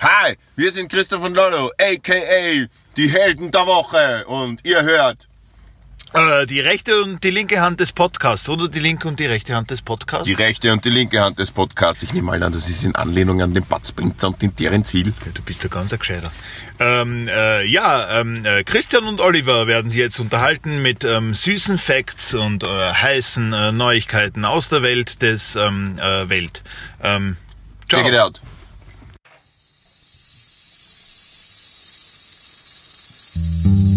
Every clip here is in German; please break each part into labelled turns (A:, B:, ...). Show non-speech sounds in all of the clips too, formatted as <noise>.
A: Hi, wir sind Christoph und Lollo, aka die Helden der Woche und ihr hört
B: Äh, die rechte und die linke Hand des Podcasts oder die linke und die rechte Hand des Podcasts?
A: die rechte und die linke Hand des Podcasts. Ich nehme mal an, das ist in Anlehnung an den Bud Spencer und den Terence Hill.
B: Ja, du bist ja ganz ein Gescheiter. Ähm, äh, ja, ähm, äh, Christian und Oliver werden sich jetzt unterhalten mit ähm, süßen Facts und äh, heißen äh, Neuigkeiten aus der Welt des ähm, äh, Welt. Ähm, ciao.
A: Check it out. Thank you.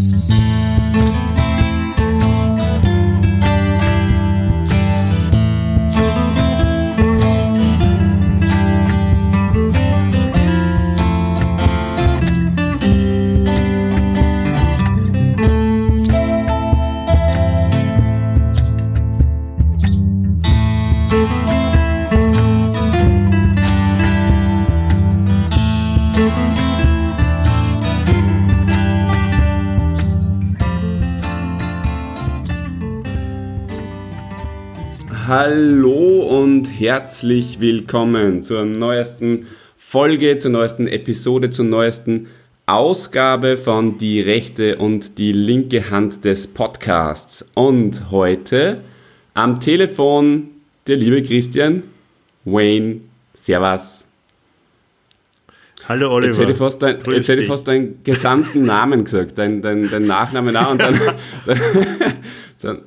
C: Hallo und herzlich willkommen zur neuesten Folge, zur neuesten Episode, zur neuesten Ausgabe von Die rechte und die linke Hand des Podcasts. Und heute am Telefon der liebe Christian Wayne. Servus.
B: Hallo
C: Jetzt hätte ich
B: Oliver.
C: fast, dein, jetzt hätte ich fast deinen gesamten Namen gesagt, deinen dein, dein Nachnamen auch. Und dann, <laughs> <laughs> dann,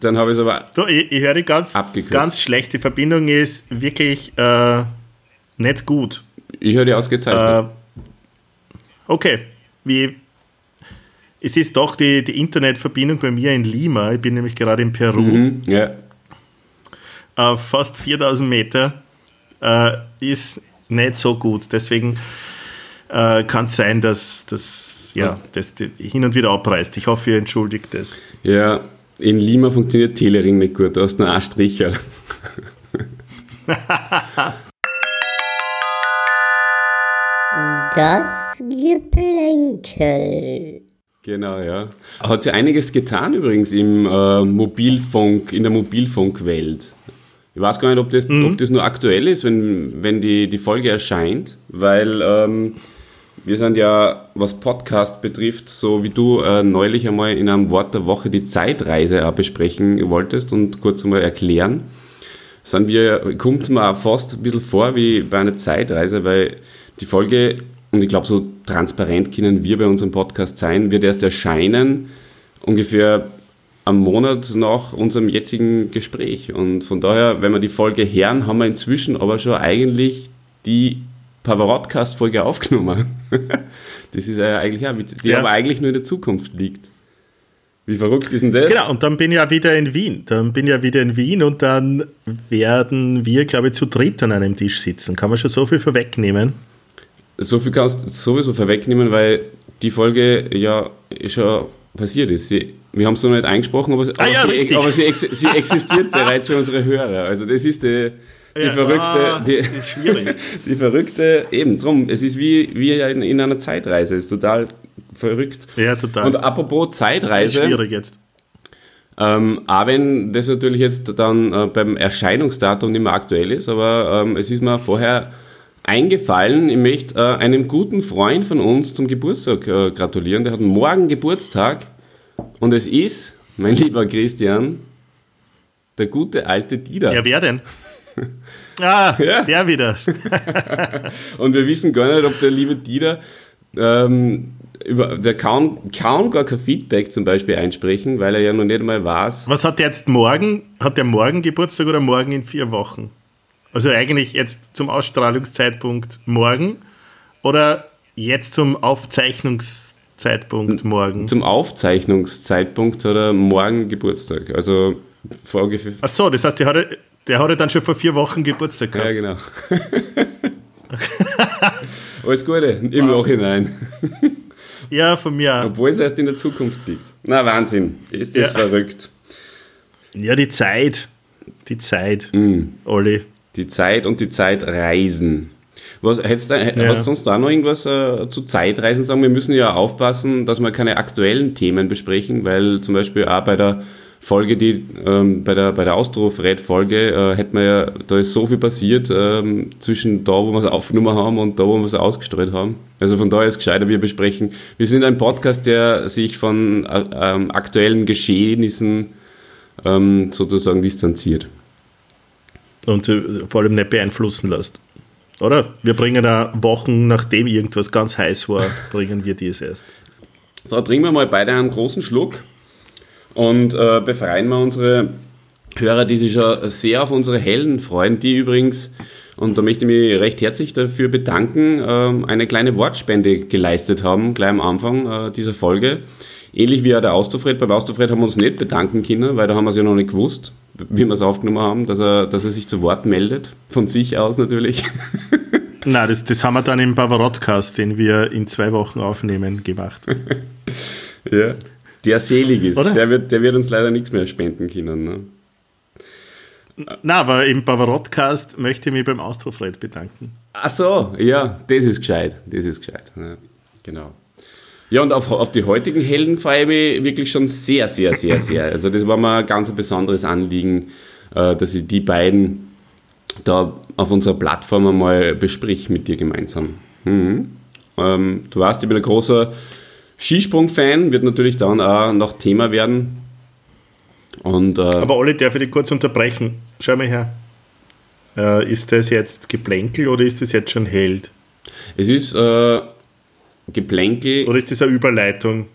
C: dann, habe ich es aber
D: Du, ich, ich höre dich ganz,
C: Abgekürzt.
D: ganz schlecht. Die Verbindung ist wirklich äh, nicht gut.
C: Ich höre die ausgezeichnet.
D: Äh, okay, wie, es ist doch die, die Internetverbindung bei mir in Lima. Ich bin nämlich gerade in Peru,
C: Mhm, ja.
D: auf fast 4000 Meter. Äh, ist nicht so gut. Deswegen äh, kann es sein, dass das ja, das, die hin und wieder abreißt. Ich hoffe, ihr entschuldigt das.
C: ja, in Lima funktioniert Telering nicht gut, da hast du nur einen Stricher. <laughs>
E: Das Geplänkel.
C: Genau, ja. Hat sich einiges getan übrigens im äh, Mobilfunk, in der Mobilfunkwelt. Ich weiß gar nicht, ob das, ob das nur aktuell ist, wenn, wenn die, die Folge erscheint, weil ähm, wir sind ja, was Podcast betrifft, so wie du äh, neulich einmal in einem Wort der Woche die Zeitreise besprechen wolltest und kurz einmal erklären, sind wir, kommt es mir auch fast ein bisschen vor wie bei einer Zeitreise, weil die Folge, und ich glaube, so transparent können wir bei unserem Podcast sein, wird erst erscheinen, ungefähr am Monat nach unserem jetzigen Gespräch. Und von daher, wenn wir die Folge hören, haben wir inzwischen aber schon eigentlich die Pavarotcast-Folge aufgenommen. <laughs> das ist ja eigentlich auch witzig, die
D: Ja.
C: aber eigentlich nur in der Zukunft liegt. Wie verrückt ist denn das?
D: Genau, und dann bin ich ja wieder in Wien. Dann bin ich ja wieder in Wien und dann werden wir, glaube ich, zu dritt an einem Tisch sitzen. Kann man schon so viel vorwegnehmen?
C: So viel kannst du sowieso vorwegnehmen, weil die Folge ja schon passiert ist. Sie, wir haben es noch nicht eingesprochen, aber, aber,
D: ja,
C: sie, aber sie, ex, sie existiert bereits für unsere Hörer. Also das ist die, die
D: Ja,
C: verrückte,
D: ah,
C: die,
D: ist schwierig. <laughs>
C: die verrückte, eben drum, es ist wie, wie in, in einer Zeitreise, es ist total verrückt.
D: Ja, total.
C: Und apropos
D: ist
C: Zeitreise,
D: schwierig jetzt.
C: ähm, auch wenn das natürlich jetzt dann äh, beim Erscheinungsdatum nicht mehr aktuell ist, aber ähm, es ist mir vorher eingefallen, ich möchte äh, einem guten Freund von uns zum Geburtstag äh, gratulieren. Der hat morgen Geburtstag und es ist, mein <laughs> lieber Christian, der gute alte Dieter.
D: Ja, wer denn? Ah,
C: Ja.
D: der wieder. <laughs>
C: Und wir wissen gar nicht, ob der liebe Dieter, ähm, über, der kann, kann gar kein Feedback zum Beispiel einsprechen, weil er ja noch nicht einmal weiß,
D: Was hat der jetzt morgen? Hat der morgen Geburtstag oder morgen in vier Wochen? Also eigentlich jetzt zum Ausstrahlungszeitpunkt morgen oder jetzt zum Aufzeichnungszeitpunkt morgen?
C: zum Aufzeichnungszeitpunkt hat er morgen Geburtstag. Also vor ungefähr.
D: Ach so, das heißt, der hatte, der hatte dann schon vor vier Wochen Geburtstag
C: Ja,
D: gehabt.
C: genau. <laughs> Alles Gute im Nachhinein.
D: Ja, von mir auch.
C: Obwohl es erst in der Zukunft liegt. Na, Wahnsinn. Ist das
D: Ja.
C: verrückt.
D: Ja, die Zeit. Die Zeit,
C: Mhm.
D: Olli.
C: Die Zeit und die Zeitreisen. Was, hättest du,
D: Ja.
C: Hast du sonst da noch irgendwas äh, zu Zeitreisen sagen? Wir müssen ja aufpassen, dass wir keine aktuellen Themen besprechen, weil zum Beispiel auch bei der Folge, die ähm, bei der, bei der Austro-Fred-Folge, äh, hätte man ja, da ist so viel passiert ähm, zwischen da, wo wir es aufgenommen haben und da, wo wir es ausgestrahlt haben. Also von daher ist es gescheiter, wir besprechen. Wir sind ein Podcast, der sich von äh, ähm, aktuellen Geschehnissen ähm, sozusagen distanziert.
D: Und äh, vor allem nicht beeinflussen lässt. Oder? Wir bringen da Wochen, nachdem irgendwas ganz heiß war, bringen wir dies erst.
C: So, trinken wir mal beide einen großen Schluck und äh, befreien wir unsere Hörer, die sich schon sehr auf unsere Hellen freuen, die übrigens, und da möchte ich mich recht herzlich dafür bedanken, äh, eine kleine Wortspende geleistet haben, gleich am Anfang äh, dieser Folge. Ähnlich wie auch der Austofred. Beim Austofred haben wir uns nicht bedanken können, weil da haben wir es ja noch nicht gewusst, wie wir es aufgenommen haben, dass er, dass er sich zu Wort meldet. Von sich aus natürlich. <laughs>
D: Na, das, das haben wir dann im Bavarotcast, den wir in zwei Wochen aufnehmen, gemacht.
C: ja der selig ist. Der wird, der wird uns leider nichts mehr spenden können. Ne?
D: Na, aber im Bavarotcast möchte ich mich beim Austrofred bedanken.
C: Ach so, ja, das ist gescheit. Das ist gescheit. Ja, genau. Ja, und auf, auf die heutigen Helden freue ich mich wirklich schon sehr, sehr, sehr, sehr. Also, das war mir ein ganz besonderes Anliegen, äh, dass ich die beiden da auf unserer Plattform einmal besprich mit dir gemeinsam. Mhm. Ähm, du weißt, ich bin ein großer Skisprung-Fan, wird natürlich dann auch noch Thema werden. Und, äh,
D: Aber Olli, darf ich dich kurz unterbrechen? Schau mal her. Äh, ist das jetzt Geplänkel oder ist das jetzt schon Held?
C: Es ist äh, Geplänkel.
D: Oder ist das eine Überleitung?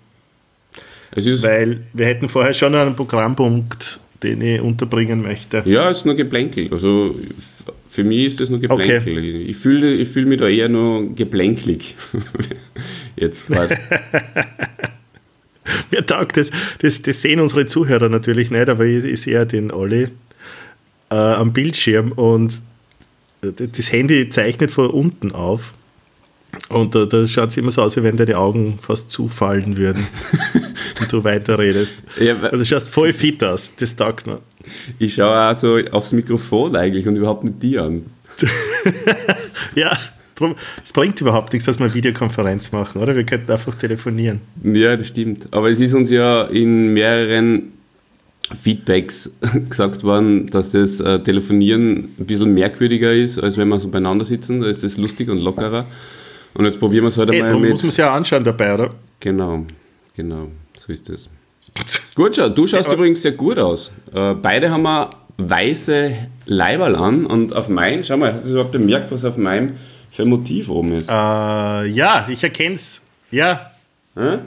C: Es ist
D: Weil wir hätten vorher schon einen Programmpunkt, den ich unterbringen möchte.
C: Ja, es ist nur Geplänkel. Also für mich ist das nur Geplänkel. Okay. Ich fühle ich fühl mich da eher nur geplänkelig. <laughs> Jetzt gerade. <laughs>
D: Mir taugt das, das, das sehen unsere Zuhörer natürlich nicht, aber ich, ich sehe den Olli äh, am Bildschirm und das Handy zeichnet von unten auf. Und da, da schaut es immer so aus, wie wenn deine Augen fast zufallen würden <laughs> und du weiterredest. Ja, also du schaust voll fit aus, das taugt mir.
C: Ich schaue auch so aufs Mikrofon eigentlich und überhaupt nicht die an. <laughs>
D: ja, drum, es bringt überhaupt nichts, dass wir eine Videokonferenz machen, oder? Wir könnten einfach telefonieren.
C: Ja, das stimmt. Aber es ist uns ja in mehreren Feedbacks <laughs> gesagt worden, dass das äh, Telefonieren ein bisschen merkwürdiger ist, als wenn wir so beieinander sitzen. Da ist das lustig und lockerer. Und jetzt probieren wir es heute
D: Ey,
C: mal
D: mit. muss man es ja anschauen dabei, oder?
C: Genau, genau, so ist es. gut, schau, du schaust ja. übrigens sehr gut aus. Äh, beide haben wir weiße Leiberl an und auf meinen, schau mal, hast du überhaupt bemerkt, was auf meinem für ein Motiv oben ist?
D: Äh, ja, ich erkenne es. Ja. Hä?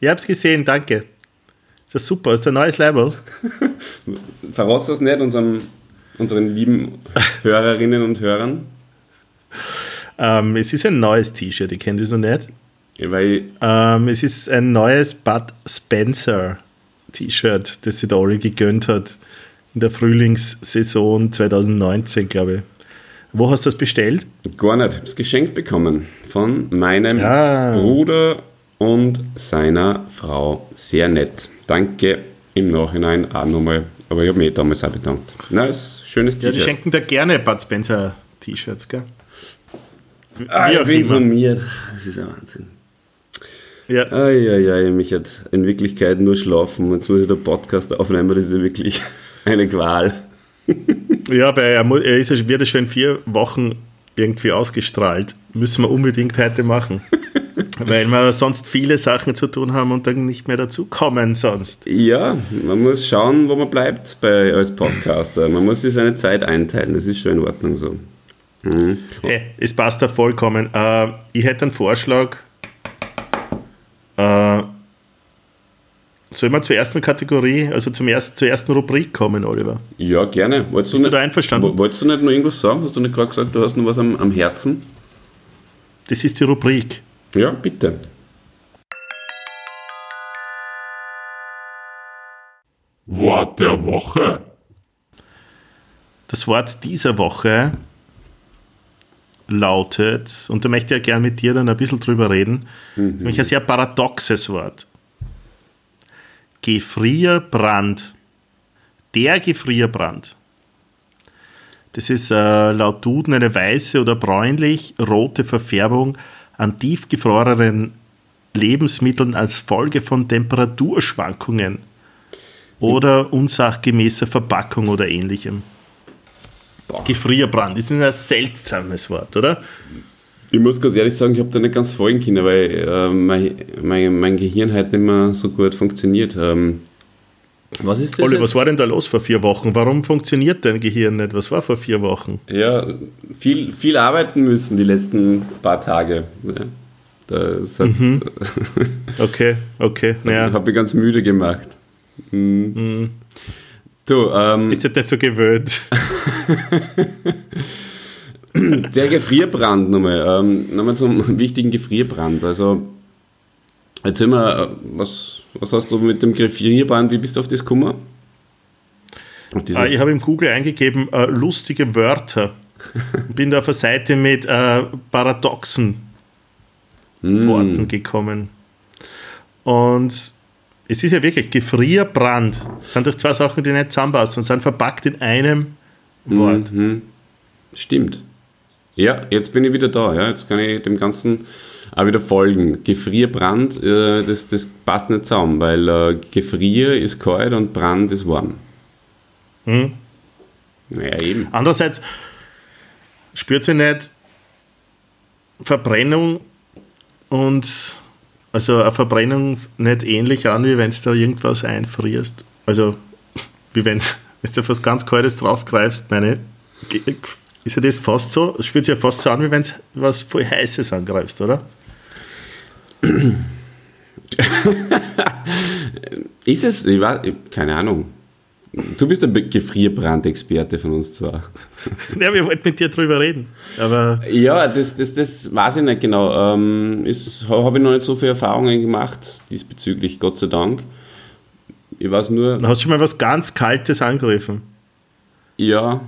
D: Ich es gesehen, danke. Das ist super, das ist ein neues Label. <laughs>
C: Verrotzt das nicht unserem, unseren lieben <laughs> Hörerinnen und Hörern?
D: Ähm, es ist ein neues T-Shirt, ich kenne das noch nicht.
C: Ja, weil
D: ähm, es ist ein neues Bud Spencer T-Shirt, das sich der Olli gegönnt hat in der Frühlingssaison 2019, glaube ich. Wo hast du das bestellt?
C: Gar nicht. Ich habe es geschenkt bekommen von meinem ah. Bruder und seiner Frau. Sehr nett. Danke im Nachhinein auch nochmal. Aber ich habe mich damals auch bedankt. Na, ist schönes
D: T-Shirt. Ja, die schenken da gerne Bud Spencer T-Shirts, gell?
C: Ah, ich bin summiert. Das ist ein Wahnsinn. Ja. Eieiei, mich hat in Wirklichkeit nur schlafen. Jetzt muss ich den Podcast aufnehmen, das ist ja wirklich <laughs> eine Qual.
D: ja, weil er, er ist, wird ja schon in vier Wochen irgendwie ausgestrahlt. Müssen wir unbedingt heute machen. <laughs> weil wir sonst viele Sachen zu tun haben und dann nicht mehr dazukommen sonst.
C: Ja, man muss schauen, wo man bleibt bei, als Podcaster. Man muss sich seine Zeit einteilen, das ist schon in Ordnung so.
D: Mhm. Hey, es passt da vollkommen. Äh, ich hätte einen Vorschlag. Äh, Sollen wir zur ersten Kategorie, also zum ersten, zur ersten Rubrik kommen, Oliver?
C: Ja, gerne.
D: Wolltest Bist du, nicht, da einverstanden?
C: Wolltest du nicht noch irgendwas sagen? Hast du nicht gerade gesagt, du hast noch was am, am Herzen?
D: Das ist die Rubrik.
C: Ja, bitte.
A: Wort der Woche.
D: Das Wort dieser Woche lautet, und da möchte ich ja gerne mit dir dann ein bisschen drüber reden, mhm. nämlich ein sehr paradoxes Wort. Gefrierbrand. Der Gefrierbrand. Das ist äh, laut Duden eine weiße oder bräunlich-rote Verfärbung an tiefgefrorenen Lebensmitteln als Folge von Temperaturschwankungen. oder unsachgemäßer Verpackung oder ähnlichem. Gefrierbrand ist ein seltsames Wort, oder?
C: Ich muss ganz ehrlich sagen, ich habe da nicht ganz folgen können, weil äh, mein, mein, mein Gehirn halt nicht mehr so gut funktioniert. Ähm, was ist das?
D: Olli,
C: jetzt?
D: was war denn da los vor vier Wochen? Warum funktioniert dein Gehirn nicht? Was war vor vier Wochen?
C: Ja, viel, viel arbeiten müssen die letzten paar Tage. Ja. Das hat, <laughs>
D: Okay, okay. Naja,
C: hat mich ganz müde gemacht. Mhm. Du, ähm,
D: ist das nicht so gewöhnt? <laughs>
C: der Gefrierbrand nochmal. Ähm, nochmal zum wichtigen Gefrierbrand. Also, erzähl mal, äh, was, was hast du mit dem Gefrierbrand, wie bist du auf das gekommen?
D: Ah, ich habe im Google eingegeben, äh, lustige Wörter. <laughs> Bin da auf eine Seite mit äh, paradoxen Worten gekommen. Und es ist ja wirklich Gefrierbrand. Das sind doch zwei Sachen, die nicht zusammenpassen und sind verpackt in einem Wort.
C: Stimmt. Ja, jetzt bin ich wieder da. Ja. Jetzt kann ich dem Ganzen auch wieder folgen. Gefrierbrand, äh, das, das passt nicht zusammen, weil äh, Gefrier ist kalt und Brand ist warm.
D: Hm.
C: Naja, eben.
D: Andererseits spürt sie nicht Verbrennung und also eine Verbrennung nicht ähnlich an, wie wenn du da irgendwas einfrierst. Also wie wenn, <laughs> du auf was ganz Kaltes draufgreifst, meine, ist ja das fast so, spürt sich ja fast so an, wie wenn du was voll Heißes angreifst, oder? <laughs>
C: Ist es? Ich weiß, keine Ahnung. Du bist Be- Gefrierbrandexperte von uns zwar.
D: Ja, wir wollten mit dir drüber reden. Aber
C: Ja, das, das, das weiß ich nicht genau. Ähm, Habe ich noch nicht so viele Erfahrungen gemacht diesbezüglich, Gott sei Dank. Ich weiß nur,
D: hast du schon mal was ganz Kaltes angegriffen?
C: ja,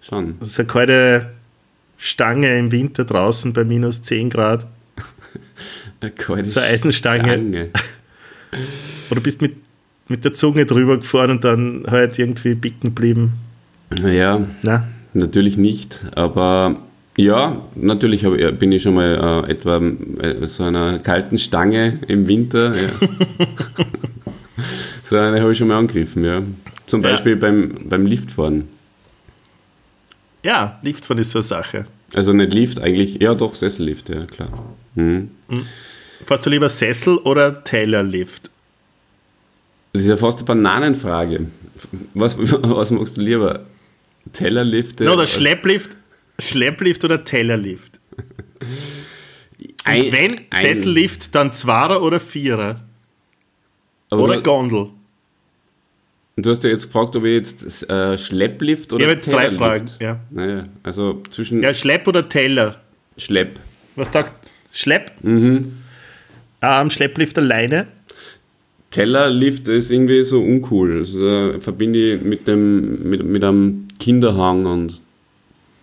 C: schon.
D: Das ist eine kalte Stange im Winter draußen bei minus 10 Grad. <laughs>
C: Eine kalte
D: So eine Eisenstange.
C: Stange.
D: Oder bist mit, mit der Zunge drüber gefahren und dann halt irgendwie bicken geblieben.
C: Naja,
D: Na,
C: natürlich nicht, aber ja, natürlich hab, bin ich schon mal äh, etwa äh, so einer kalten Stange im Winter. Ja. <laughs> so eine habe ich schon mal angegriffen, ja. Zum
D: Ja.
C: Beispiel beim, beim Liftfahren.
D: ja, Liftfahren ist so eine Sache.
C: Also nicht Lift eigentlich, ja doch, Sessellift, ja klar. Mhm.
D: Fährst du lieber Sessel oder Taylor-Lift?
C: Das ist ja fast eine Bananenfrage. Was, <laughs> was magst du lieber? Tellerlifte?
D: oder Schlepplift? Schlepplift oder Taylor-Lift?
C: Ein-
D: Wenn
C: ein-
D: Sessellift, dann Zweier oder Vierer? Oder
C: du,
D: Gondel?
C: du hast ja jetzt gefragt, ob ich jetzt äh, Schlepplift oder
D: Ich habe jetzt drei
C: Tellerlift-
D: Fragen. Ja.
C: Naja, also zwischen
D: ja, Schlepp oder Teller?
C: Schlepp.
D: Was sagt Schlepp? Mhm. Ähm, Schlepplift alleine?
C: Tellerlift ist irgendwie so uncool. Also, verbinde ich mit, dem, mit, mit einem Kinderhang und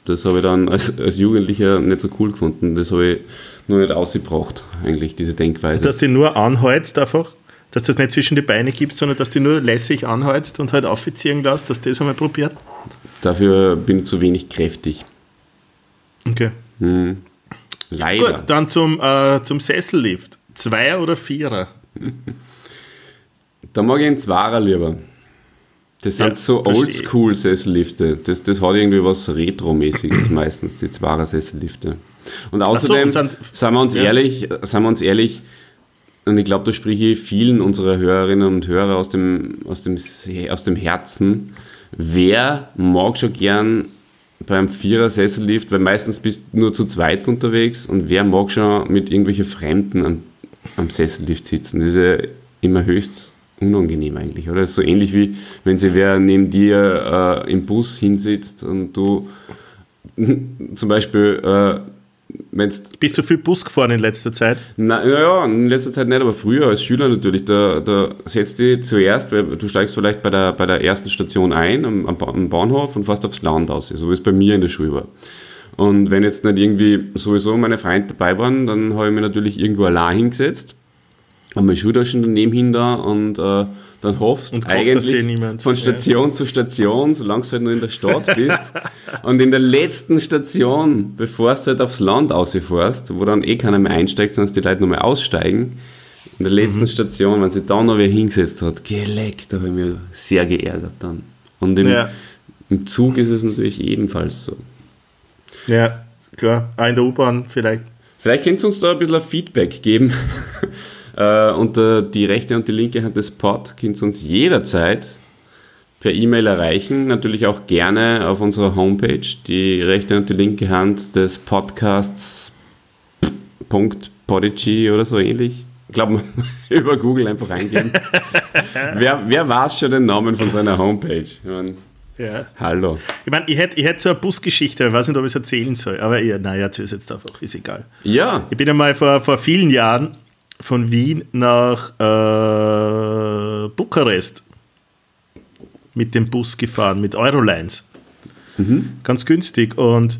C: das habe ich dann als, als Jugendlicher nicht so cool gefunden. Das habe ich noch nicht ausgebracht, eigentlich, diese Denkweise.
D: Dass du nur anheizt einfach? Dass du das nicht zwischen die Beine gibst, sondern dass du nur lässig anheizt und halt aufziehen lässt, dass das einmal probiert?
C: Dafür bin ich zu wenig kräftig.
D: Okay.
C: Leider.
D: Gut, dann zum, äh, zum Sessellift. Zweier oder Vierer? <laughs>
C: Da mag ich einen Zwarer lieber. Das sind
D: Ja,
C: so. Oldschool-Sessellifte. Das, das hat irgendwie was Retro-mäßiges <clears throat> meistens, die Zwarer Sessellifte. Und außerdem,
D: und sind-
C: seien wir uns
D: ja.
C: ehrlich, seien wir uns ehrlich, und ich glaube, da spreche ich vielen unserer Hörerinnen und Hörer aus dem, aus dem, aus dem Herzen. Wer mag schon gern beim Vierer-Sessellift, weil meistens bist du nur zu zweit unterwegs und wer mag schon mit irgendwelchen Fremden am, am Sessellift sitzen? Das ist ja immer höchst unangenehm eigentlich, oder? So ähnlich wie wenn sie wer neben dir äh, im Bus hinsitzt und du <laughs> zum Beispiel, äh, wenn
D: Bist du viel Bus gefahren in letzter Zeit?
C: na, ja, in letzter Zeit nicht, aber früher als Schüler natürlich. Da, da setzt du dich zuerst, weil du steigst vielleicht bei der, bei der ersten Station ein, am, am Bahnhof und fährst aufs Land aus, so wie es bei mir in der Schule war. Und wenn jetzt nicht irgendwie sowieso meine Freunde dabei waren, dann habe ich mich natürlich irgendwo allein hingesetzt, habe meine Schultaschen daneben hin da und äh, dann hoffst
D: Und
C: eigentlich
D: eh
C: von Station zu Station, solange du halt nur in der Stadt <laughs> bist. und in der letzten Station, bevor du halt aufs Land ausfährst, wo dann eh keiner mehr einsteigt, sondern die Leute nochmal aussteigen, In der letzten Station, wenn sie da noch wer hingesetzt hat, geleckt, da habe ich mich sehr geärgert dann. Und im,
D: Ja.
C: im Zug ist es natürlich ebenfalls so.
D: Ja, klar. Auch in der U-Bahn vielleicht.
C: Vielleicht könnt ihr uns da ein bisschen Feedback geben. Äh, unter die rechte und die linke Hand des Pod könnt ihr uns jederzeit per E-Mail erreichen. Natürlich auch gerne auf unserer Homepage, die rechte und die linke Hand des Podcasts .podigy oder so ähnlich. Ich glaube, <laughs> über Google einfach eingeben. <laughs> wer, wer weiß schon den Namen von seiner Homepage? Ich mein,
D: Ja.
C: hallo.
D: Ich meine, ich hätte ich hätt so eine Busgeschichte, ich weiß nicht, ob ich es erzählen soll, aber ja, naja, erzähl es jetzt einfach, ist egal.
C: Ja,
D: Ich bin einmal vor, vor vielen Jahren von Wien nach äh, Bukarest mit dem Bus gefahren, mit Eurolines. Ganz günstig und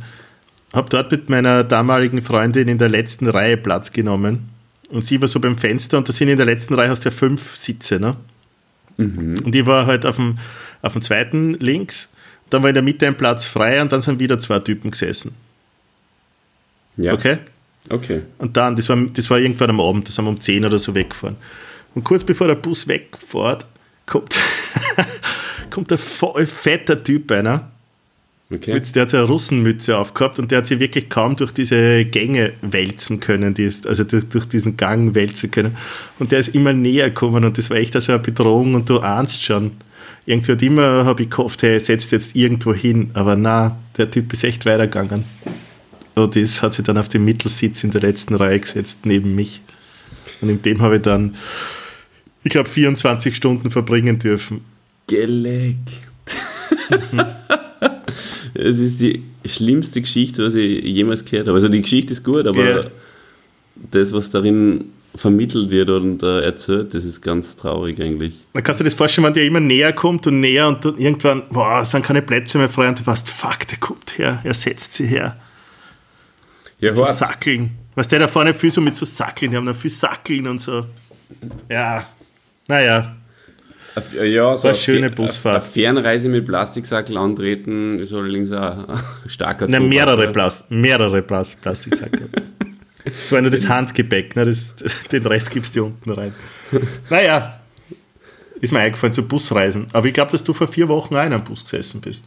D: habe dort mit meiner damaligen Freundin in der letzten Reihe Platz genommen. Und sie war so beim Fenster und da sind in der letzten Reihe hast du ja fünf Sitze. Ne? Und ich war halt auf dem, auf dem zweiten links. Dann war in der Mitte ein Platz frei und dann sind wieder zwei Typen gesessen.
C: ja.
D: Okay?
C: Okay.
D: Und dann, das war, das war irgendwann am Abend, da sind wir um 10 oder so weggefahren. Und kurz bevor der Bus wegfährt, kommt, <laughs> kommt ein voll fetter Typ einer.
C: Okay.
D: Jetzt, der hat so eine Russenmütze aufgehabt und der hat sich wirklich kaum durch diese Gänge wälzen können, die ist, also durch, durch diesen Gang wälzen können. Und der ist immer näher gekommen und das war echt also eine Bedrohung und du ahnst schon. Irgendwie hat immer, habe ich gehofft, hey, setzt jetzt irgendwo hin, aber na, der Typ ist echt weitergegangen. Und das hat sich dann auf den Mittelsitz in der letzten Reihe gesetzt, neben mich. Und in dem habe ich dann, ich glaube, 24 Stunden verbringen dürfen.
C: Geleckt. Es ist die schlimmste Geschichte, was ich jemals gehört habe. Also die Geschichte ist gut, aber
D: Ja.
C: das, was darin vermittelt wird und äh, erzählt, das ist ganz traurig eigentlich.
D: Dann kannst du dir das vorstellen, wenn der immer näher kommt und näher und irgendwann, boah, es sind keine Plätze mehr frei und du weißt, fuck, der kommt her, er setzt sie her.
C: Ja,
D: So Sackeln. Was der da vorne viel so mit so Sackeln, die haben da viel Sackeln und so. Ja, naja,
C: ja, so
D: eine schöne Busfahrt.
C: Eine Fernreise mit Plastiksackel antreten ist allerdings ein <laughs> starker Tobak,
D: mehrere,
C: ja.
D: Plas mehrere Plas Plastiksackel. <laughs> Das war nur das Handgepäck, ne? das, den Rest gibst du unten rein. Naja, ist mir eingefallen zu Busreisen. Aber ich glaube, dass du vor vier Wochen auch in einem Bus gesessen bist.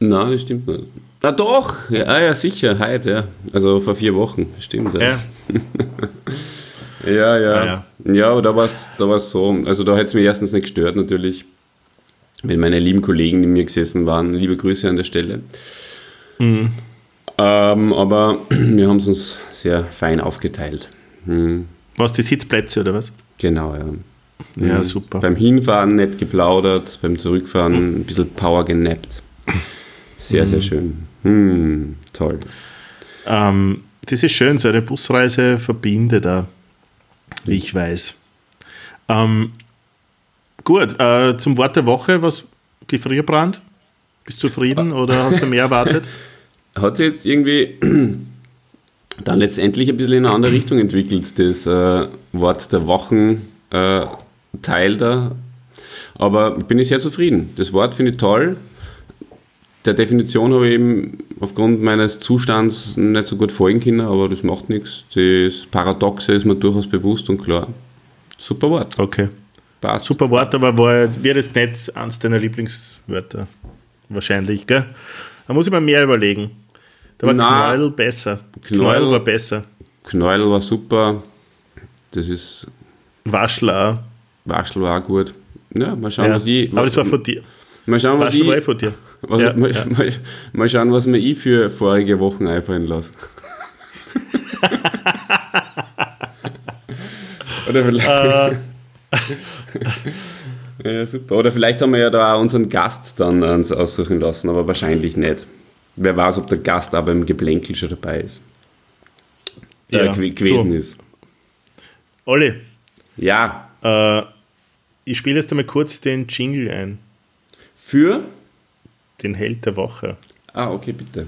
C: Nein, das stimmt nicht. Ah doch, ja, ah, ja sicher, heute, ja. Also vor vier Wochen, stimmt. Ja,
D: Ja. <laughs>
C: ja. Ja,
D: Ah,
C: ja. ja aber da war es da war's so. Also da hätte es mich erstens nicht gestört natürlich, wenn meine lieben Kollegen neben mir gesessen waren. Liebe Grüße an der Stelle.
D: Mhm.
C: Ähm, aber <clears throat> wir haben es uns sehr fein aufgeteilt. Hm,
D: Was, die Sitzplätze oder was?
C: genau, ja.
D: Ja,
C: Mhm.
D: super.
C: Beim Hinfahren nett geplaudert, beim Zurückfahren ein bisschen Power genappt. Sehr,
D: Mhm.
C: sehr schön. Hm, toll.
D: Ähm, das ist schön, so eine Busreise verbindet da, wie ich weiß. Ähm, gut, äh, zum Wort der Woche, was Gefrierbrand? Bist du zufrieden oder hast du mehr erwartet? <laughs>
C: Hat sich jetzt irgendwie <clears throat> dann letztendlich ein bisschen in eine andere Richtung entwickelt, das äh, Wort der Wochen äh, Teil da. Aber bin ich sehr zufrieden. Das Wort finde ich toll. Der Definition habe ich eben aufgrund meines Zustands nicht so gut folgen können, aber das macht nichts. Das Paradoxe ist mir durchaus bewusst und klar. Super Wort.
D: Okay.
C: Passt.
D: Super Wort, aber war, wird es nicht eins deiner Lieblingswörter? Wahrscheinlich, gell? Da muss ich mir mehr überlegen. Da war
C: Na.
D: Knäuel besser.
C: Knäuel-
D: Knäuel war besser.
C: Knäuel war super. Das ist
D: Waschler. auch.
C: Waschel war auch gut. Ja, mal schauen,
D: Ja.
C: was ich.
D: Aber das war von dir.
C: Mal schauen, was
D: Waschler war eh
C: ich,
D: von dir.
C: Was,
D: Ja,
C: mal,
D: ja. <laughs>
C: Mal, mal schauen, was mir ich für vorige Wochen einfallen lasse. <laughs> Oder vielleicht.
D: Äh. <laughs>
C: ja, super. Oder vielleicht haben wir ja da auch unseren Gast dann uns aussuchen lassen, aber wahrscheinlich nicht. Wer weiß, ob der Gast aber im Geplänkel schon dabei ist. Äh,
D: Ja,
C: gew- gewesen
D: du.
C: ist.
D: Olli,
C: Ja.
D: äh, ich spiele jetzt einmal kurz den Jingle ein.
C: Für?
D: Den Held der Woche.
C: Ah, okay, bitte.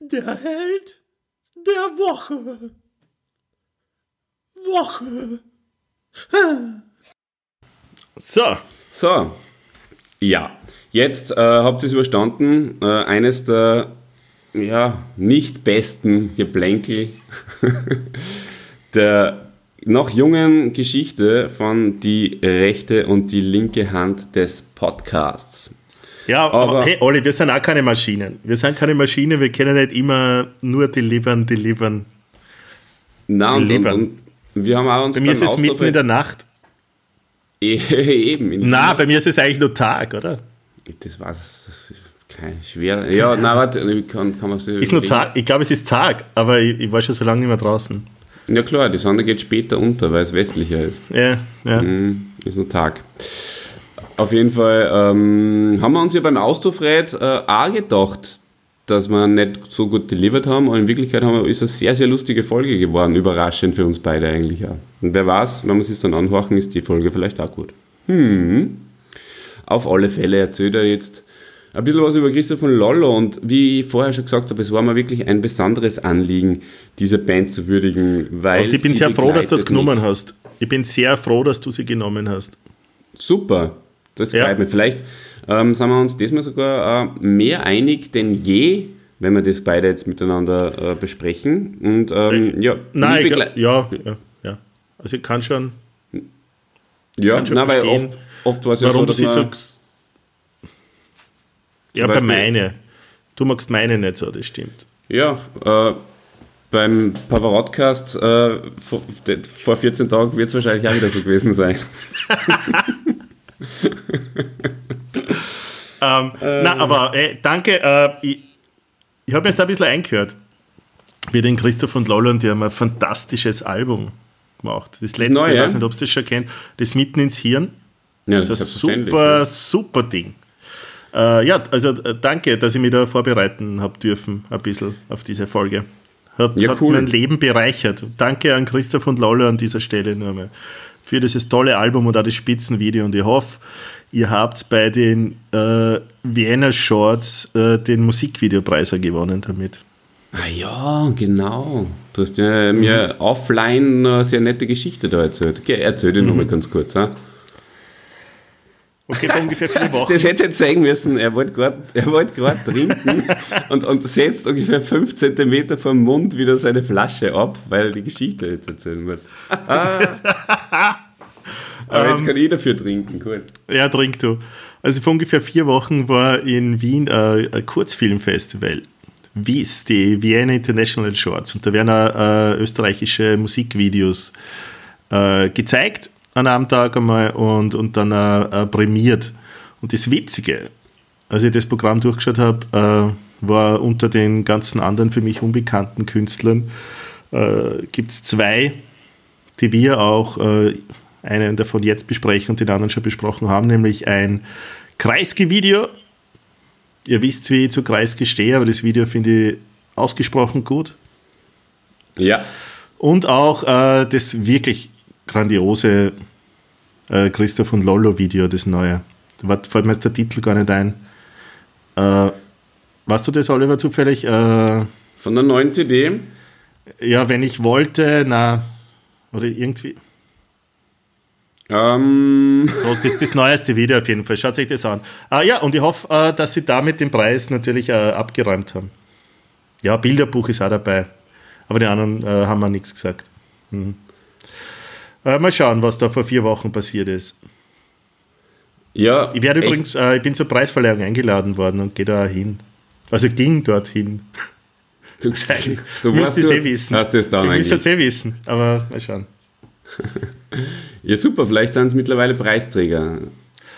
D: Der Held der Woche. Woche. So,
C: So, ja. Jetzt äh, habt ihr es überstanden. Äh, eines der ja, nicht besten Geplänkel <laughs> der noch jungen Geschichte von die rechte und die linke Hand des Podcasts.
D: Ja, aber, hey, Olli, wir sind auch keine Maschinen. Wir sind keine Maschinen, wir können nicht immer nur delivern, delivern.
C: Nein, und, und, und, wir haben auch uns
D: Bei mir ist es mitten in der Nacht. <laughs>
C: Eben.
D: Na, bei mir ist es eigentlich nur Tag, oder?
C: Das war kein schwer. Ja, na, warte, kann, kann man
D: so Ist nur Tag. Ich glaube, es ist Tag, aber ich, ich war schon so lange nicht mehr draußen.
C: Ja klar, die Sonne geht später unter, weil es westlicher ist.
D: Ja, ja.
C: Mhm, ist nur Tag. Auf jeden Fall ähm, haben wir uns ja beim Austofred äh, auch gedacht, dass wir nicht so gut delivered haben, aber in Wirklichkeit haben wir, ist eine sehr, sehr lustige Folge geworden, überraschend für uns beide eigentlich auch. Und wer weiß, wenn wir es dann anhorchen, ist die Folge vielleicht auch gut. Hm. Auf alle Fälle erzählt er jetzt ein bisschen was über Christoph von Lollo und wie ich vorher schon gesagt habe, es war mir wirklich ein besonderes Anliegen, diese Band zu würdigen, weil. Und
D: ich bin sehr froh, dass du das genommen mich. hast. Ich bin sehr froh, dass du sie genommen hast.
C: Super, das freut ja. mich. Vielleicht ähm, sind wir uns diesmal sogar äh, mehr einig denn je, wenn wir das beide jetzt miteinander äh, besprechen. Und ähm, ja,
D: Nein, ich, ja, ja, ja. Also ich kann schon.
C: Ja, kann schon nein, weil oft, oft war es ja
D: warum
C: so,
D: dass du so ja, bei meine. Du magst meine nicht so, das stimmt.
C: Ja, äh, beim Pavarotcast äh, vor, vor 14 Tagen wird es wahrscheinlich auch wieder so gewesen sein. <laughs>
D: ähm, äh. Na, aber ey, danke. Äh, ich ich habe jetzt ein bisschen eingehört. Wir den Christoph und Lolland, die haben ein fantastisches Album gemacht. Das letzte, Neu, ich weiß nicht, ob ihr das schon kennt, das Mitten ins Hirn.
C: Ja, das, das ist ein
D: super, super Ding. Äh, ja, also äh, danke, dass ich mich da vorbereiten habe dürfen, ein bisschen auf diese Folge. Hat, ja, hat cool. mein Leben bereichert. Danke an Christoph und Lolle an dieser Stelle nur mal für dieses tolle Album und auch das Spitzenvideo. Und ich hoffe, ihr habt bei den äh, Vienna Shorts äh, den Musikvideopreis gewonnen damit.
C: Ah ja, genau. Du hast ja mhm. mir offline eine sehr nette Geschichte da erzählt. Okay, erzähl dir mhm. nochmal ganz kurz. Ha?
D: Okay, vor ungefähr vier <laughs> Wochen.
C: Das hätte jetzt zeigen müssen. Er wollte gerade wollt trinken <laughs> und, und setzt ungefähr fünf Zentimeter vom Mund wieder seine Flasche ab, weil er die Geschichte jetzt erzählen muss. <laughs> Aber jetzt ähm, kann ich dafür trinken, gut.
D: Ja, trink du. Also vor ungefähr vier Wochen war in Wien äh, ein Kurzfilmfestival. WIS, die Vienna International Shorts. Und da werden äh, österreichische Musikvideos äh, gezeigt an einem Tag einmal und, und dann äh, prämiert. Und das Witzige, als ich das Programm durchgeschaut habe, äh, war unter den ganzen anderen für mich unbekannten Künstlern, äh, gibt es zwei, die wir auch äh, einen davon jetzt besprechen und den anderen schon besprochen haben, nämlich ein Kreisky-Video. Ihr wisst, wie ich zu Kreisky stehe, aber das Video finde ich ausgesprochen gut.
C: Ja.
D: Und auch äh, das wirklich grandiose äh, Christoph und Lollo Video, das neue. Da fällt mir jetzt der Titel gar nicht ein. Äh, weißt du das, Oliver, zufällig? Äh,
C: Von der neuen CD?
D: Ja, wenn ich wollte, na, oder irgendwie.
C: Ähm.
D: So, das, das neueste Video auf jeden Fall. Schaut euch das an. Ah, ja, und ich hoffe, äh, dass sie damit den Preis natürlich äh, abgeräumt haben. Ja, Bilderbuch ist auch dabei. Aber die anderen haben wir nichts gesagt. Mhm. Äh, mal schauen, was da vor vier Wochen passiert ist.
C: Ja.
D: Ich werde übrigens, äh, ich bin zur Preisverleihung eingeladen worden und gehe da hin. Also ging dorthin.
C: Du, <laughs> du musst es
D: eh wissen.
C: Hast das dann
D: ich müsste es eh wissen, aber mal schauen. <laughs>
C: ja, super, vielleicht sind es mittlerweile Preisträger.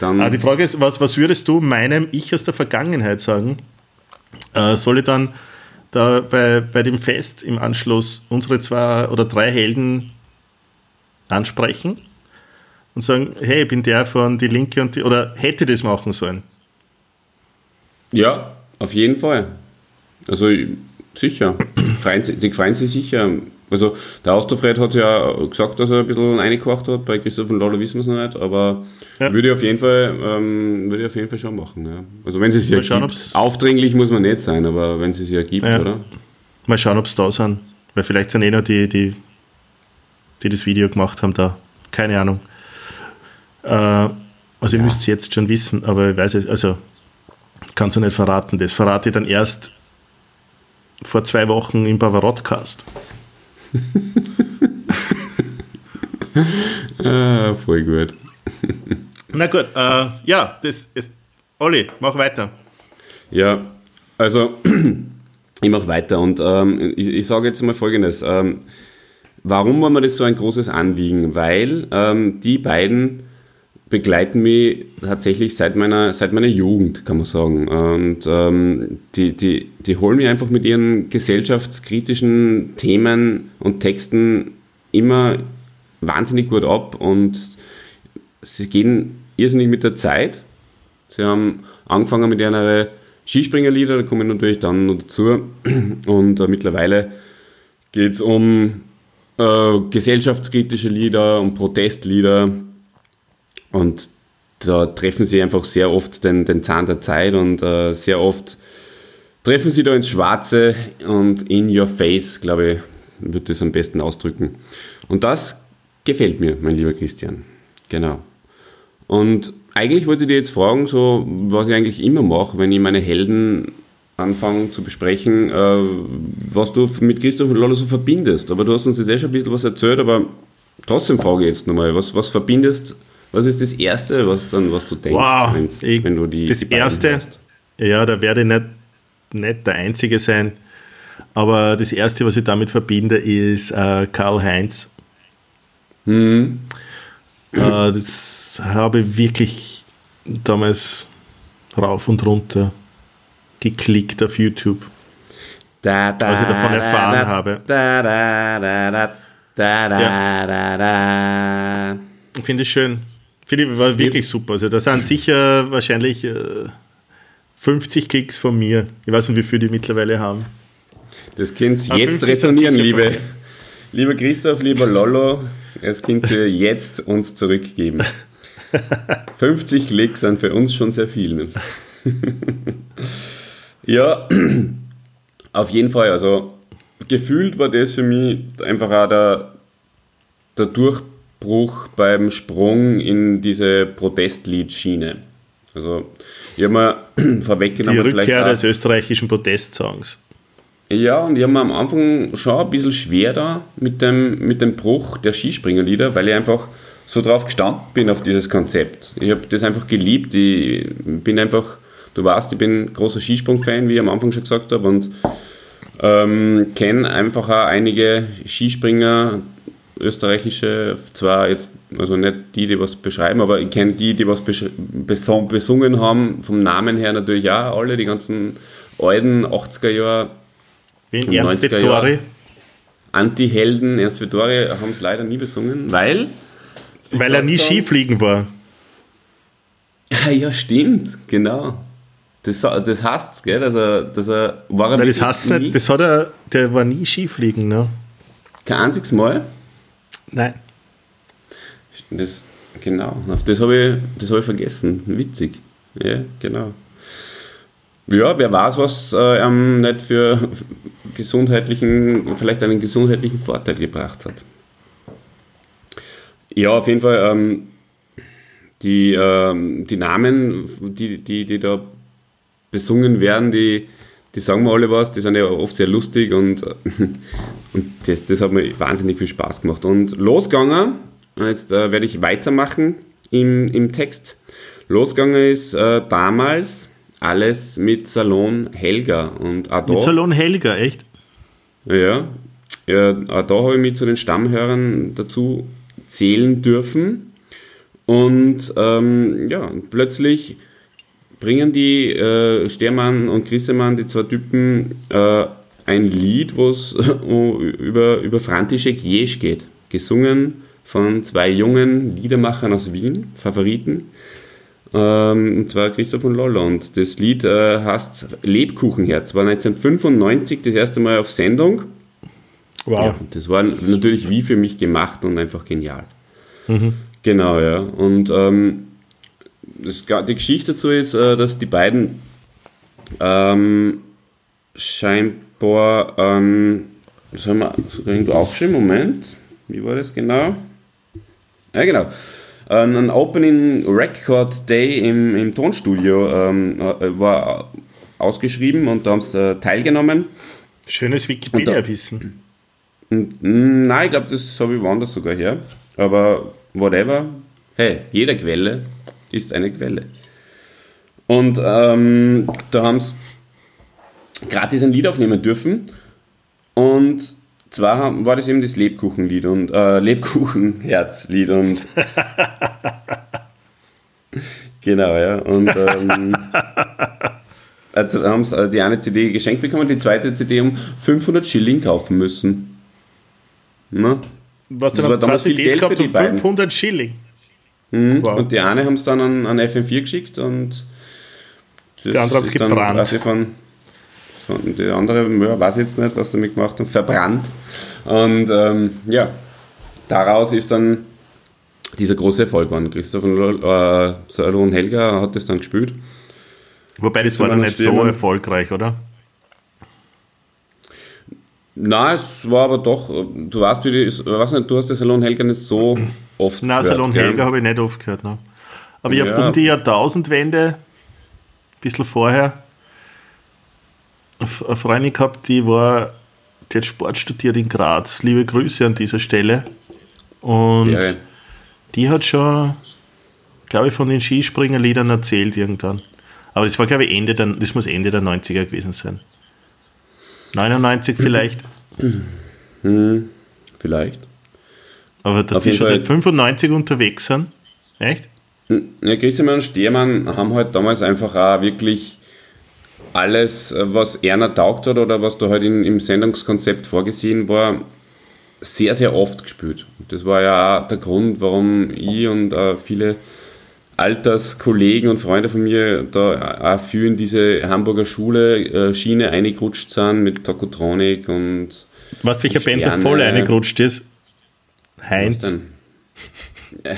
D: Dann ah, die Frage ist, was, was würdest du meinem Ich aus der Vergangenheit sagen? Äh, soll ich dann da bei, bei dem Fest im Anschluss unsere zwei oder drei Helden ansprechen und sagen, hey, ich bin der von die Linke und die, oder hätte das machen sollen?
C: Ja, auf jeden Fall. Also sicher. <clears throat> die freuen sich sicher. Also der Austerfred hat ja gesagt, dass er ein bisschen reingekocht hat. Bei Christoph und Lolo wissen wir es noch nicht, aber ja. würde ich auf jeden Fall, ähm, würde ich auf jeden Fall schon machen. Ja. Also wenn es ja schauen, gibt. Aufdringlich muss man nicht sein, aber wenn es es ja gibt, ja. oder?
D: Mal schauen, ob es da sind. Weil vielleicht sind eh noch die, die die das Video gemacht haben, da. Keine Ahnung. Äh, also, ihr müsst es jetzt schon wissen, aber ich weiß es, also, kannst du nicht verraten. Das verrate ich dann erst vor zwei Wochen im Bavarotcast. <laughs>
C: Ah, voll gut. <laughs>
D: Na gut, äh, ja, das ist. Olli, mach weiter.
C: Ja, also <clears throat> ich mache weiter und ähm, ich, ich sage jetzt mal Folgendes. Ähm, warum war mir das so ein großes Anliegen? Weil ähm, die beiden begleiten mich tatsächlich seit meiner, seit meiner Jugend, kann man sagen. Und ähm, die, die, die holen mich einfach mit ihren gesellschaftskritischen Themen und Texten immer wahnsinnig gut ab und sie gehen irrsinnig mit der Zeit. Sie haben angefangen mit einer Skispringerlieder, da kommen natürlich dann noch dazu. Und äh, mittlerweile geht es um äh, gesellschaftskritische Lieder, um Protestlieder. Und da treffen sie einfach sehr oft den, den Zahn der Zeit und äh, sehr oft treffen sie da ins Schwarze und in your face, glaube ich, wird das am besten ausdrücken. Und das gefällt mir, mein lieber Christian. Genau. Und eigentlich wollte ich dir jetzt fragen, so, was ich eigentlich immer mache, wenn ich meine Helden anfange zu besprechen, äh, was du mit Christoph und Lola so verbindest. Aber du hast uns jetzt eh schon ein bisschen was erzählt, aber trotzdem frage ich jetzt nochmal, was, was verbindest, was ist das Erste, was, dann, was du denkst,
D: Wow, ich-
C: wenn du die
D: das
C: die
D: Erste,
C: hörst?
D: ja, da werde ich nicht, nicht der Einzige sein, aber das Erste, was ich damit verbinde, ist äh, Karl-Heinz.
C: Mhm.
D: Äh, das habe ich wirklich damals rauf und runter geklickt auf YouTube.
C: Da, da,
D: Was ich davon
C: da,
D: erfahren
C: da,
D: habe. Ja. Ich finde es schön. Ich war wirklich super. Also da sind sicher wahrscheinlich äh, 50 Klicks von mir. Ich weiß nicht, wie viele die mittlerweile haben.
C: Das könnt
D: Ah,
C: jetzt
D: 50 sind
C: resonieren, liebe, <laughs> lieber Christoph, lieber Lollo. Es könnt ihr jetzt uns zurückgeben. <laughs> 50 Klicks sind für uns schon sehr viel. <laughs> ja, <clears throat> auf jeden Fall. Also gefühlt war das für mich einfach auch der, der Durchbruch beim Sprung in diese Protestliedschiene. Also ich habe mir <clears throat>
D: Die
C: vorweggenommen, vielleicht
D: Rückkehr des österreichischen Protestsongs.
C: ja, und ich habe mir am Anfang schon ein bisschen schwer da mit dem, mit dem Bruch der Skispringerlieder, weil ich einfach so drauf gestanden bin auf dieses Konzept. Ich habe das einfach geliebt. Ich bin einfach, du weißt, ich bin großer Skisprung-Fan, wie ich am Anfang schon gesagt habe, und ähm, kenne einfach auch einige Skispringer, österreichische, zwar jetzt, also nicht die, die was beschreiben, aber ich kenne die, die was besungen haben, vom Namen her natürlich auch alle, die ganzen alten 80er Jahre Im
D: Ernst
C: 90er
D: Vettori.
C: Jahr. Anti-Helden, Ernst Vettori haben es leider nie besungen, weil.
D: Weil er nie Skifliegen war. <laughs>
C: Ja, stimmt, genau. Das, das heißt gell, dass er, dass er, war er
D: Weil das heißt
C: nie,
D: nicht, das hat er, der war nie Skifliegen, ne?
C: kein einziges Mal.
D: Nein.
C: Das, genau, das habe ich, das hab ich vergessen. Witzig. Ja, genau. Ja, wer weiß, was äh, ihm nicht für gesundheitlichen, vielleicht einen gesundheitlichen Vorteil gebracht hat. Ja, auf jeden Fall, ähm, die, ähm, die Namen, die, die, die da besungen werden, die, die sagen mir alle was, die sind ja oft sehr lustig und, <laughs> und das, das hat mir wahnsinnig viel Spaß gemacht. Und losgegangen, und jetzt äh, werde ich weitermachen im, im Text. Losgegangen ist äh, damals alles mit Salon Helga und da,
D: Mit Salon Helga, echt?
C: ja, ja, da habe ich mich zu den Stammhörern dazu zählen dürfen. Und ähm, ja, plötzlich bringen die äh, Stermann und Grissemann, die zwei Typen, äh, ein Lied, <laughs> wo es über, über František Jesch geht. Gesungen von zwei jungen Liedermachern aus Wien, Favoriten. Ähm, und zwar Christoph und Lolla. Und das Lied äh, heißt Lebkuchenherz. War 1995 das erste Mal auf Sendung.
D: Wow.
C: Ja, das war natürlich wie für mich gemacht und einfach genial. Genau, ja. Und ähm, das, die Geschichte dazu ist, äh, dass die beiden ähm, scheinbar, ähm, das haben wir sogar irgendwo aufgeschrieben, Moment, wie war das genau? Ja, genau. Ein ein Opening Record Day im, im Tonstudio ähm, äh, war ausgeschrieben und da haben sie äh, teilgenommen.
D: Schönes Wikipedia-Wissen.
C: Nein, ich glaube, das habe ich woanders sogar her. Aber whatever. Hey, jede Quelle ist eine Quelle. Und ähm, da haben sie gratis ein Lied aufnehmen dürfen. Und zwar war das eben das Lebkuchenlied und äh, Lebkuchenherzlied und <laughs> genau, ja. Und ähm, <laughs> also haben sie die eine CD geschenkt bekommen, die zweite CD um 500 Schilling kaufen müssen. Na?
D: Was dann
C: damals viel
D: CDs
C: Geld
D: gehabt
C: für die
D: um
C: beiden.
D: 500 Schilling.
C: Mhm.
D: Wow.
C: Und die eine haben es dann an, an FM4 geschickt und das
D: Die andere
C: ist dann
D: gebrannt.
C: quasi Von, von die andere, ja, weiß jetzt nicht, was damit gemacht haben, verbrannt. Und ähm, ja, daraus ist dann dieser große Erfolg geworden. Christoph und äh, Salon Helga hat das dann gespielt.
D: Wobei das war dann nicht so
C: Stimme.
D: erfolgreich, oder?
C: Nein, es war aber doch, du weißt, wie die, ich weiß nicht, du hast den Salon Helga nicht so oft
D: Nein,
C: gehört,
D: Salon
C: gell?
D: Helga habe ich nicht oft gehört. Ne? Aber ich
C: Ja.
D: habe um die Jahrtausendwende, ein bisschen vorher, eine Freundin gehabt, die war, die hat Sport studiert in Graz. Liebe Grüße an dieser Stelle. Und
C: Ja, ja.
D: die hat schon, glaube ich, von den Skispringerliedern erzählt irgendwann. Aber das war, glaube ich, Ende der, das muss Ende der 90er gewesen sein. 99 vielleicht.
C: Vielleicht.
D: Aber dass
C: Auf
D: die schon
C: Fall-
D: seit 95 unterwegs sind. Echt?
C: Ja, Christian und Stehrmann haben halt damals einfach auch wirklich alles, äh, was Erna taugt hat oder was da halt in, im Sendungskonzept vorgesehen war, sehr, sehr oft gespielt. Das war ja auch der Grund, warum ich und äh, viele Alterskollegen und Freunde von mir da auch viel in diese Hamburger Schule äh, Schiene eingerutscht sind mit Tokotronic und
D: Weißt du, welcher Band da voll reingerutscht ist? Heinz.
C: dann?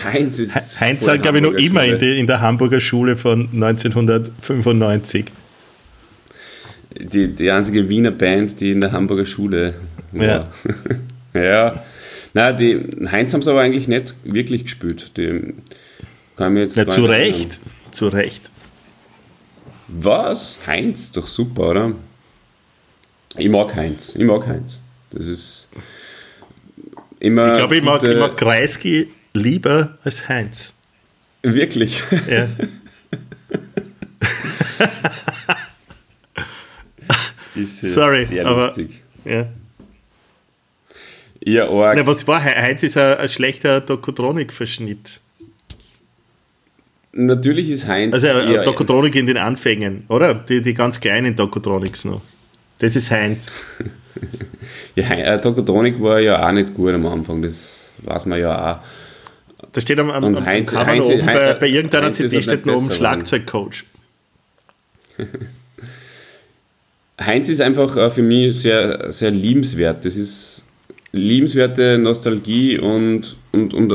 C: Heinz ist.
D: Heinz sagt, glaube ich, noch immer in, die, in der Hamburger Schule von 1995.
C: Die, die einzige Wiener Band, die in der Hamburger Schule war.
D: Ja. <laughs>
C: Ja. Na, die Heinz haben es aber eigentlich nicht wirklich gespielt. Die kann mir jetzt
D: Ja, zu Recht. Zu Recht.
C: Was? Heinz? Doch super, oder? Ich mag Heinz. Ich mag Heinz. Das ist immer.
D: Ich glaube, ich mag, mag Kreisky lieber als Heinz.
C: Wirklich. <laughs>
D: Ja. Sorry,
C: sehr
D: aber-
C: lustig.
D: ja.
C: Ja, arg.
D: Na, was war? He- Heinz ist ein, ein schlechter Tokotronik-Verschnitt.
C: Natürlich ist Heinz.
D: Also äh,
C: ja,
D: Tokotronik in den Anfängen, oder? Die, die ganz kleinen Tokotronics noch. Das ist Heinz. <laughs>
C: ja, äh, Tokotronic war ja auch nicht gut am Anfang. Das weiß man ja auch.
D: Da steht am, am, am
C: Heinz-
D: Cover
C: Heinz-
D: oben, bei,
C: Heinz-
D: bei irgendeiner
C: Heinz
D: CD
C: halt
D: steht noch oben. Schlagzeugcoach. <laughs>
C: Heinz ist einfach äh, für mich sehr, sehr liebenswert. Das ist liebenswerte Nostalgie und, und, und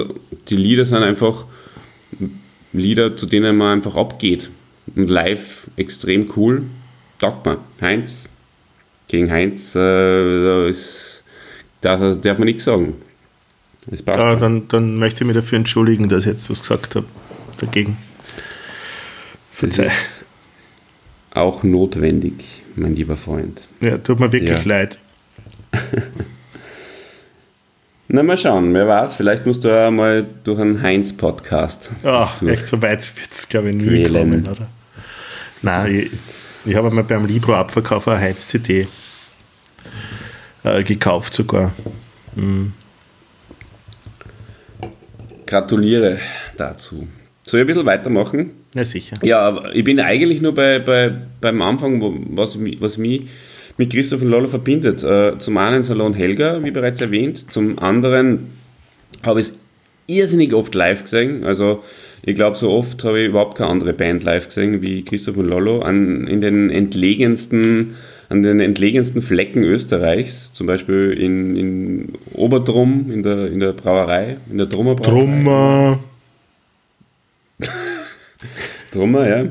C: die Lieder sind einfach Lieder, zu denen man einfach abgeht. Und live extrem cool. Taugt man. Heinz, gegen Heinz, äh, da, ist, da darf man nichts sagen. Das passt. Schon.
D: dann, dann möchte ich mich dafür entschuldigen, dass ich jetzt was gesagt habe. Dagegen. Verzeih.
C: auch notwendig, mein lieber Freund.
D: Ja, tut mir wirklich
C: Ja.
D: leid. <laughs>
C: Na, mal schauen, wer weiß, vielleicht musst du ja mal durch einen Heinz-Podcast.
D: Ah,
C: durch.
D: echt so weit wird es, glaube ich, nie
C: Quälen.
D: kommen, oder? Nein, ich, ich habe mal beim Libro-Abverkauf eine Heinz-CD äh, gekauft sogar.
C: Gratuliere dazu. Soll ich ein bisschen weitermachen?
D: Na sicher.
C: Ja, ich bin eigentlich nur bei, bei, beim Anfang, wo, was, was mich mit Christoph und Lolo verbindet. Äh, zum einen Salon Helga, wie bereits erwähnt. Zum anderen habe ich es irrsinnig oft live gesehen. Also ich glaube, so oft habe ich überhaupt keine andere Band live gesehen wie Christoph und Lolo. An, in den entlegensten, an den entlegensten Flecken Österreichs, zum Beispiel in, in Oberdrum, in der, in der Brauerei, in der Drummer Brauerei.
D: Trummer. <laughs>
C: Trummer, ja.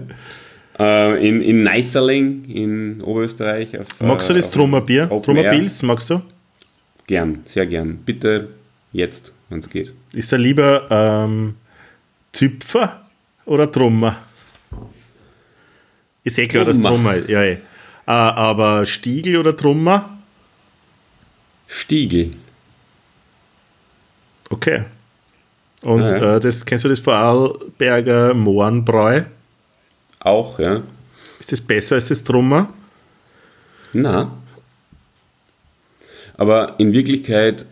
C: Äh, in, in Neiserling in Oberösterreich. Auf,
D: Magst du
C: äh,
D: das?
C: Open
D: Trummerpils, magst du?
C: Gern, sehr gern. Bitte jetzt, wenn es geht.
D: Ist er lieber ähm, Züpfer oder Trummer? Ist eh klar, dass.
C: Trummer
D: ist. Ja, eh. Äh, aber Stiegel oder Trummer?
C: Stiegel.
D: Okay. Und
C: Ah, ja.
D: äh, das kennst du das Vorarlberger Mohrenbräu?
C: Auch, ja.
D: Ist das besser als das Trummer?
C: Na. Aber in Wirklichkeit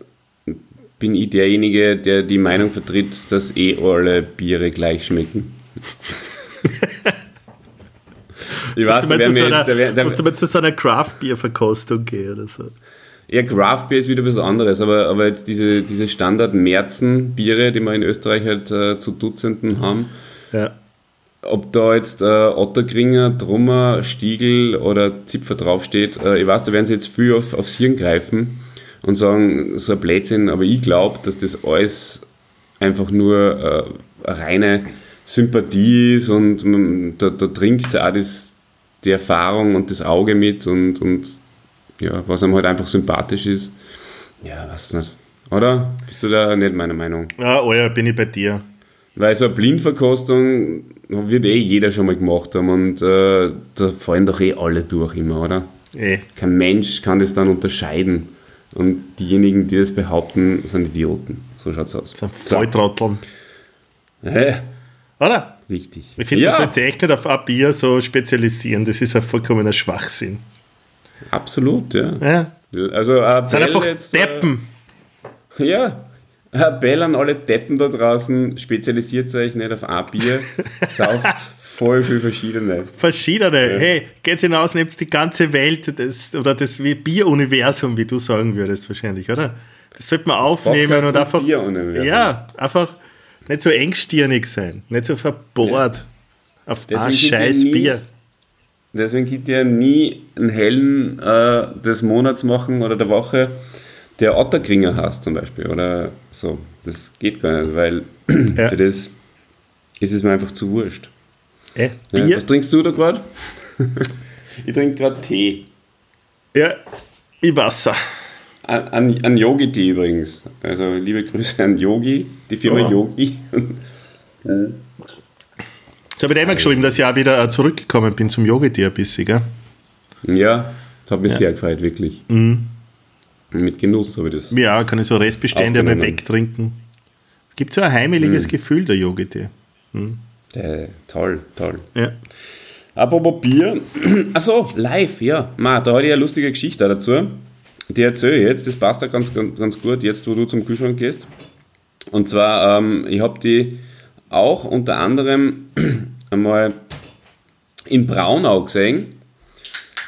C: bin ich derjenige, der die Meinung vertritt, dass eh alle Biere gleich schmecken. <laughs> ich weiß, da jetzt, da wär, da,
D: musst du mal zu so einer Craft-Bier-Verkostung gehen oder so.
C: ja, Craft Beer ist wieder was anderes, aber, aber jetzt diese, diese Standard-Merzen-Biere, die wir in Österreich halt äh, zu Dutzenden haben,
D: Ja.
C: ob da jetzt äh, Otterkringer, Trummer, Stiegel oder Zipfer draufsteht, äh, ich weiß, da werden sie jetzt viel auf, aufs Hirn greifen und sagen, so ein Blödsinn, aber ich glaube, dass das alles einfach nur äh, reine Sympathie ist und man, da, da trinkt auch das, die Erfahrung und das Auge mit und, und ja, was einem halt einfach sympathisch ist. Ja, weiß nicht. Oder? Bist du da nicht meiner Meinung?
D: Ja, oh ja, bin ich bei dir.
C: Weil so eine Blindverkostung wird eh jeder schon mal gemacht haben und äh, da fallen doch eh alle durch immer, oder?
D: Eh.
C: Kein Mensch kann das dann unterscheiden. Und diejenigen, die das behaupten, sind Idioten. So schaut's aus.
D: So Volltrotteln.
C: Hä?
D: Oder?
C: Richtig.
D: Ich finde,
C: ja,
D: das jetzt echt nicht auf ein Bier so spezialisieren. Das ist ein vollkommener Schwachsinn.
C: absolut, ja.
D: Ja.
C: Also ein
D: Das sind
C: Appell
D: einfach
C: jetzt, äh,
D: Deppen.
C: Ja, ein Appell an alle Deppen da draußen, spezialisiert euch nicht auf ein Bier, <laughs> sauft voll viel verschiedene.
D: Verschiedene. Hey, geht's hinaus, nehmt die ganze Welt das, oder das wie Bier-Universum, wie du sagen würdest, wahrscheinlich, oder? Das sollte man aufnehmen
C: Podcast
D: und
C: und
D: einfach.
C: Bier-Universum.
D: Ja, einfach nicht so engstirnig sein, nicht so verbohrt auf
C: Deswegen
D: ein scheiß
C: nie-
D: Bier.
C: Deswegen gibt ja nie einen hellen äh, des Monats machen oder der Woche, der Otterkringer hast zum Beispiel oder so. Das geht gar nicht, weil <clears throat>
D: Ja.
C: für das ist es mir einfach zu wurscht.
D: Äh,
C: Ja, was trinkst du da gerade? <laughs> ich trinke gerade Tee.
D: Ja, wie Wasser.
C: An, an, an Yogi-Tee übrigens. Also liebe Grüße an Yogi, die Firma
D: Ja.
C: Yogi.
D: Jetzt habe ich dir immer geschrieben, dass ich auch wieder äh, zurückgekommen bin zum Yogi ein bisschen, gell?
C: ja, das hat mich sehr gefreut, wirklich. Mit Genuss habe ich das.
D: Ja, kann ich so Restbestände einmal wegtrinken. Es gibt so ein heimeliges Gefühl, der Yogi-Tee.
C: Äh, toll, toll.
D: Ja.
C: Apropos Bier. <clears throat> Achso, live, ja. Ma, da hatte ich eine lustige Geschichte dazu. Die erzähle ich jetzt. Das passt da ganz, ganz, ganz gut, jetzt wo du zum Kühlschrank gehst. Und zwar, ähm, ich habe die auch unter anderem <clears throat> einmal in Braunau gesehen,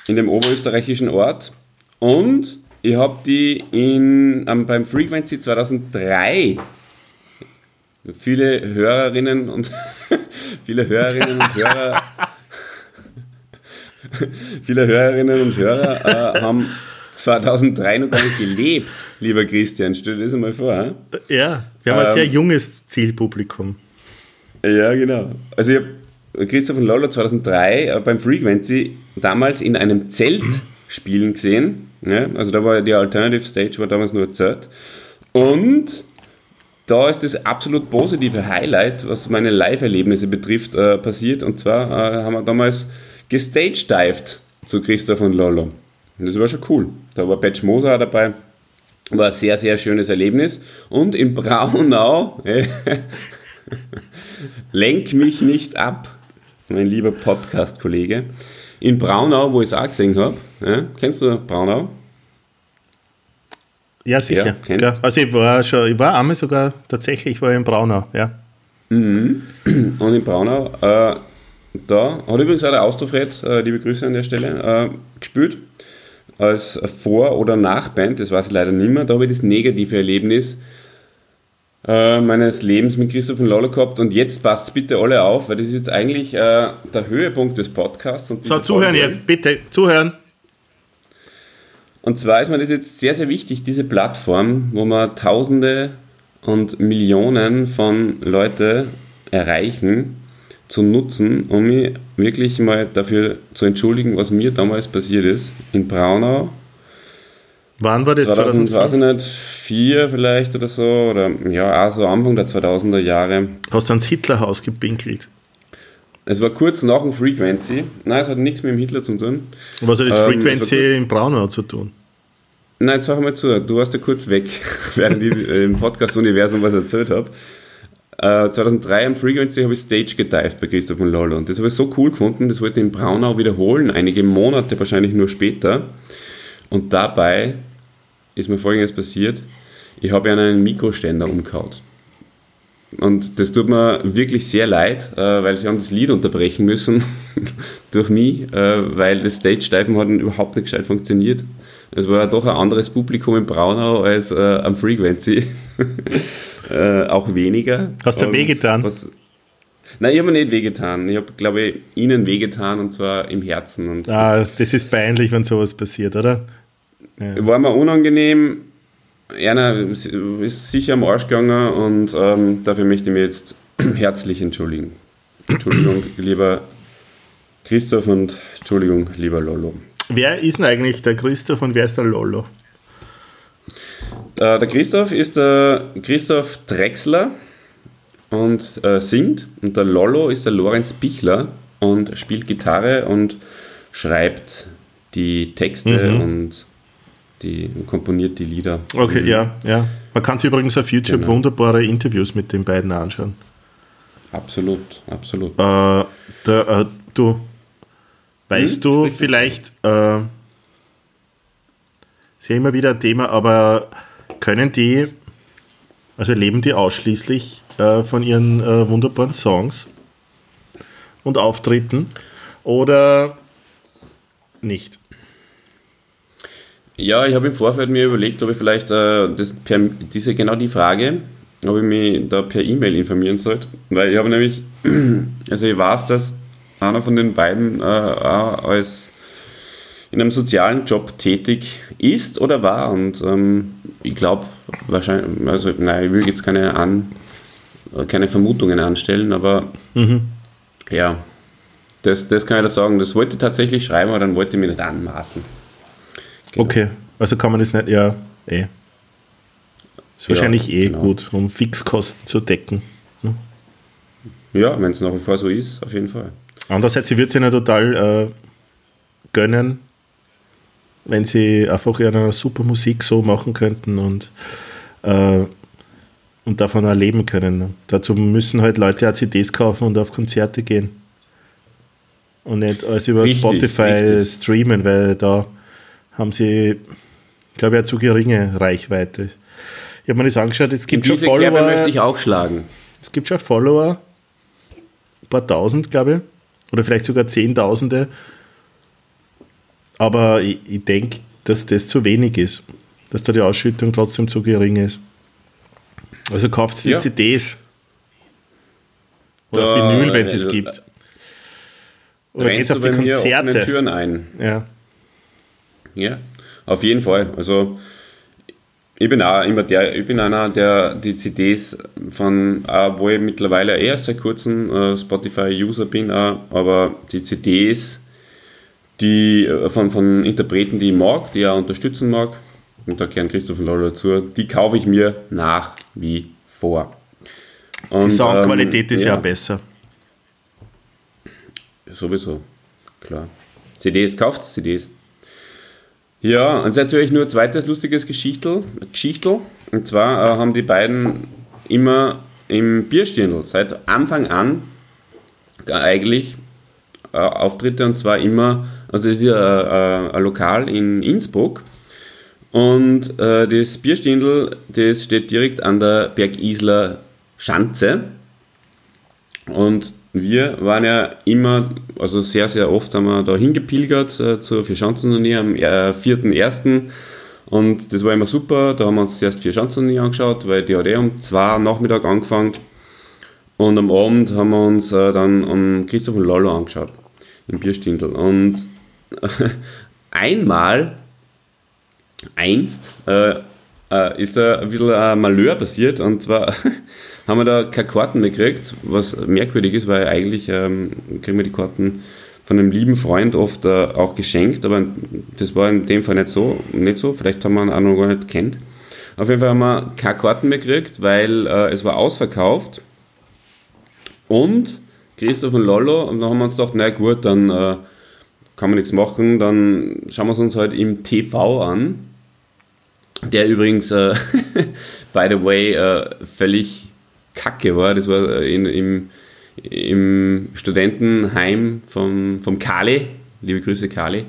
C: in dem oberösterreichischen Ort. Und ich habe die in, ähm, beim Frequency 2003 viele Hörerinnen und <laughs> viele Hörerinnen und Hörer <laughs> <laughs> viele Hörerinnen und Hörer äh, haben 2003 noch gar nicht gelebt, lieber Christian. Stell dir das einmal vor. hä?
D: ja, wir haben ein
C: Ähm,
D: sehr junges Zielpublikum.
C: Ja, genau. Also ich habe Christoph und Lolo 2003 äh, beim Frequency damals in einem Zelt spielen gesehen. Ja, also da war die Alternative Stage, war damals nur ein Zelt. Und da ist das absolut positive Highlight, was meine Live-Erlebnisse betrifft, äh, passiert. Und zwar äh, haben wir damals gestagedived zu Christoph und Lolo. Das war schon cool. Da war Patch Moser dabei. War ein sehr, sehr schönes Erlebnis. Und in Braunau, <laughs> lenk mich nicht ab, mein lieber Podcast-Kollege, in Braunau, wo ich es auch gesehen habe. Ja, kennst du Braunau?
D: Ja, sicher.
C: Ja, kennst
D: Ja, also ich war schon, ich war einmal sogar tatsächlich, ich war in Braunau, ja.
C: Und in Braunau, äh, da hat übrigens auch der Austrofred, äh, liebe Grüße an der Stelle, äh, gespielt. Als Vor- oder Nachband, das weiß ich leider nicht mehr. Da habe ich das negative Erlebnis äh, meines Lebens mit Christoph und Lola gehabt. Und jetzt passt bitte alle auf, weil das ist jetzt eigentlich äh, der Höhepunkt des Podcasts. Und
D: So, zuhören
C: Folge-
D: jetzt, bitte, zuhören.
C: Und zwar ist mir das jetzt sehr, sehr wichtig, diese Plattform, wo man Tausende und Millionen von Leute erreichen, zu nutzen, um mich wirklich mal dafür zu entschuldigen, was mir damals passiert ist. In Braunau,
D: Wann war das?
C: 2000,
D: 2005?
C: weiß ich nicht, vier vielleicht oder so, oder ja, auch so Anfang der 2000er Jahre.
D: Hast du ans Hitlerhaus gepinkelt?
C: Es war kurz nach dem Frequency. Nein, es hat nichts mit dem Hitler zu tun.
D: Was hat das
C: Ähm,
D: Frequency in Braunau zu tun?
C: Nein, jetzt sag mal zu, du warst ja kurz weg, <laughs> während ich im Podcast-Universum was erzählt habe. Äh, 2003 am Frequency habe ich Stage gedived bei Christoph und Lolo und das habe ich so cool gefunden, das wollte ich in Braunau wiederholen, einige Monate wahrscheinlich nur später. Und dabei ist mir folgendes passiert, ich habe einen Mikroständer umgehaut. Und das tut mir wirklich sehr leid, äh, weil sie haben das Lied unterbrechen müssen <laughs> durch mich, äh, weil das Stage-Steifen hat überhaupt nicht gescheit funktioniert. Es war ja doch ein anderes Publikum in Braunau als äh, am Frequency. <laughs> äh, auch weniger.
D: Hast du wehgetan? Was,
C: Nein, ich habe mir nicht wehgetan. Ich habe, glaube ich, ihnen wehgetan und zwar im Herzen. Und
D: ah, das, das ist peinlich, wenn sowas passiert, oder?
C: Ja. War mir unangenehm. Einer ist sicher am Arsch gegangen und ähm, dafür möchte ich mich jetzt <clears throat> herzlich entschuldigen. Entschuldigung, <clears throat> lieber Christoph und Entschuldigung, lieber Lolo.
D: Wer ist denn eigentlich der Christoph und wer ist der Lolo?
C: Äh, der Christoph ist der Christoph Drexler und äh, singt und der Lolo ist der Lorenz Bichler und spielt Gitarre und schreibt die Texte mhm. und die komponiert die Lieder.
D: Okay, mhm. ja, ja. Man kann sich übrigens auf YouTube genau. wunderbare Interviews mit den beiden anschauen.
C: Absolut, absolut.
D: Äh, der, äh, du, weißt hm, du vielleicht, äh, ist ja immer wieder ein Thema, aber können die, also leben die ausschließlich äh, von ihren äh, wunderbaren Songs und Auftritten oder nicht?
C: Ja, ich habe im Vorfeld mir überlegt, ob ich vielleicht äh, das per, diese genau die Frage, ob ich mich da per E-Mail informieren sollte, weil ich habe nämlich, <clears throat> also ich weiß, dass einer von den beiden äh, als in einem sozialen Job tätig ist oder war und ähm, ich glaube wahrscheinlich, also nein, ich will jetzt keine an, keine Vermutungen anstellen, aber mhm. ja, das, das kann ich da sagen. Das wollte ich tatsächlich schreiben, aber dann wollte ich mich nicht anmaßen.
D: Genau. Okay, also kann man das nicht, ja, eh. Ist wahrscheinlich ja, eh genau. gut, um Fixkosten zu decken.
C: Ne? Ja, wenn es nach wie vor so ist, auf jeden Fall.
D: Andererseits, sie wird sich ja total äh, gönnen, wenn sie einfach eine super Musik so machen könnten und, äh, und davon erleben können. Dazu müssen halt Leute auch CDs kaufen und auf Konzerte gehen. Und nicht alles über richtig, Spotify richtig. streamen, weil da haben sie, glaube ich, eine zu geringe Reichweite. Ich habe mir das angeschaut, es gibt schon
C: Follower. Kerbe möchte ich auch schlagen.
D: Es gibt schon Follower, ein paar tausend, glaube ich, oder vielleicht sogar Zehntausende. Aber ich, ich denke, dass das zu wenig ist, dass da die Ausschüttung trotzdem zu gering ist. Also kauft die ja. CDs. Oder da, Vinyl, wenn es es gibt.
C: Oder geht es auf die Konzerte? Türen ein.
D: Ja.
C: Ja, auf jeden Fall. Also ich bin auch immer der, ich bin einer, der die CDs von, wo ich mittlerweile erst seit kurzem äh, Spotify-User bin, auch, aber die CDs, die äh, von, von Interpreten, die ich mag, die ich auch unterstützen mag, und da gehören Christoph Lolo dazu, die kaufe ich mir nach wie vor.
D: Und, die Soundqualität ähm, ist ja. ja besser.
C: Sowieso, klar. CDs, kauft CDs. Ja, und jetzt höre ich nur ein zweites lustiges Geschichtel. Geschichtel. Und zwar äh, haben die beiden immer im Bierstindl seit Anfang an eigentlich äh, Auftritte und zwar immer, also es ist ja äh, ein Lokal in Innsbruck und äh, das Bierstindl, das steht direkt an der Bergisler Schanze und wir waren ja immer, also sehr, sehr oft haben wir da hingepilgert äh, zur Vierschanzenturnier am äh, 4.1. Und das war immer super. Da haben wir uns zuerst Vierschanzenturnier angeschaut, weil die hat eh um zwei Nachmittag angefangen. Und am Abend haben wir uns äh, dann um Christoph und Lollo angeschaut, im Bierstindl. Und <laughs> einmal, einst, äh, äh, ist da ein bisschen ein Malheur passiert. Und zwar <laughs> haben wir da keine Karten mehr gekriegt, was merkwürdig ist, weil eigentlich ähm, kriegen wir die Karten von einem lieben Freund oft äh, auch geschenkt, aber das war in dem Fall nicht so. Nicht so. Vielleicht haben wir ihn auch noch gar nicht kennt. Auf jeden Fall haben wir keine Karten mehr gekriegt, weil äh, es war ausverkauft. Und Christoph und Lollo, und dann haben wir uns gedacht, na gut, dann äh, kann man nichts machen, dann schauen wir es uns halt im TV an. der übrigens, äh, <laughs> by the way, äh, völlig kacke war. Das war äh, in, im, im Studentenheim vom, vom Kali. Liebe Grüße, Kali.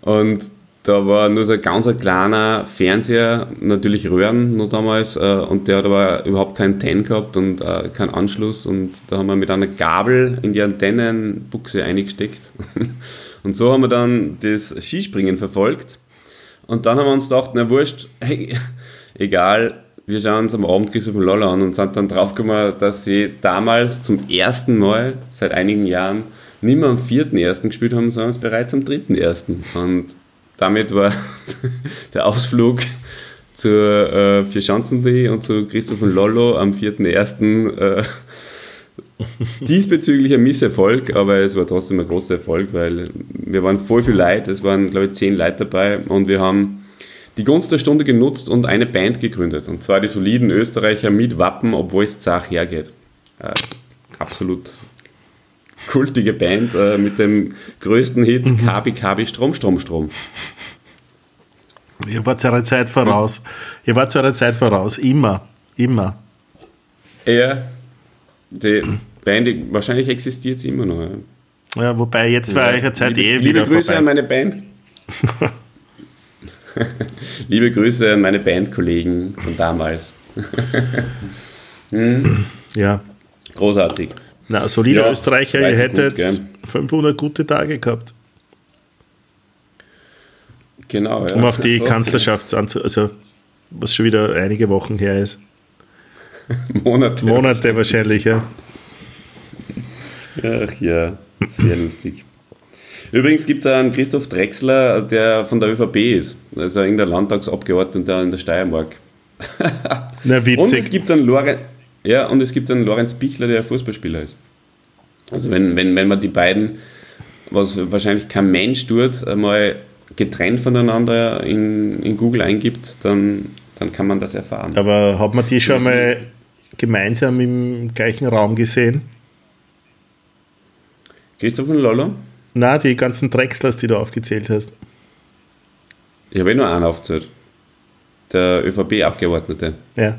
C: Und da war nur so ein ganz ein kleiner Fernseher, natürlich Röhren noch damals, äh, und der hat aber überhaupt keinen Ten gehabt und äh, keinen Anschluss. Und da haben wir mit einer Gabel in die Antennenbuchse eingesteckt. <laughs> und so haben wir dann das Skispringen verfolgt. Und dann haben wir uns gedacht, na wurscht, hey, <laughs> egal, wir schauen uns am Abend Christoph und Lolla an und sind dann draufgekommen, dass sie damals zum ersten Mal seit einigen Jahren nicht mehr am vierten ersten gespielt haben, sondern bereits am dritten ersten. Und damit war <laughs> der Ausflug zur äh, Vierschanzenday und zu Christoph und Lollo am 4.1. Äh, <laughs> diesbezüglich ein Misserfolg, aber es war trotzdem ein großer Erfolg, weil wir waren voll viel Leute, es waren glaube ich zehn Leute dabei und wir haben die Gunst der Stunde genutzt und eine Band gegründet und zwar die soliden Österreicher mit Wappen, obwohl es zach hergeht. Äh, absolut kultige Band äh, mit dem größten Hit mhm. Kabi Kabi Strom Strom Strom.
D: Ihr wart zu einer Zeit voraus. Ihr wart zu einer Zeit voraus. Immer. Immer.
C: Ja. Die Band, wahrscheinlich existiert sie immer noch.
D: Ja, ja wobei jetzt war ja. eure Zeit
C: liebe,
D: eh
C: liebe wieder Grüße vorbei. an meine Band. <laughs> <laughs> liebe Grüße an meine Bandkollegen von damals. <laughs>
D: hm? Ja.
C: Großartig.
D: Na, solider ja, Österreicher, ihr hättet gut, 500 gute Tage gehabt.
C: Genau, ja.
D: Um auf die so, Kanzlerschaft anzu... Also, was schon wieder einige Wochen her ist. <laughs>
C: Monate.
D: Monate wahrscheinlich, ja.
C: Ach ja, sehr lustig. Übrigens gibt es einen Christoph Drechsler, der von der ÖVP ist. Also irgendein Landtagsabgeordneter in der Steiermark. <laughs>
D: Na, witzig.
C: Und es gibt einen Lorenz, ja, und es gibt einen Lorenz Bichler, der Fußballspieler ist. Also wenn, wenn, wenn man die beiden, was wahrscheinlich kein Mensch tut, mal getrennt voneinander in, in Google eingibt, dann, dann kann man das erfahren.
D: Aber hat man die schon mal gemeinsam im gleichen Raum gesehen?
C: Christoph und Lolo?
D: Na, die ganzen Drechslers, die du aufgezählt hast.
C: Ich habe eh nur einen aufgezählt. Der ÖVP-Abgeordnete.
D: Ja.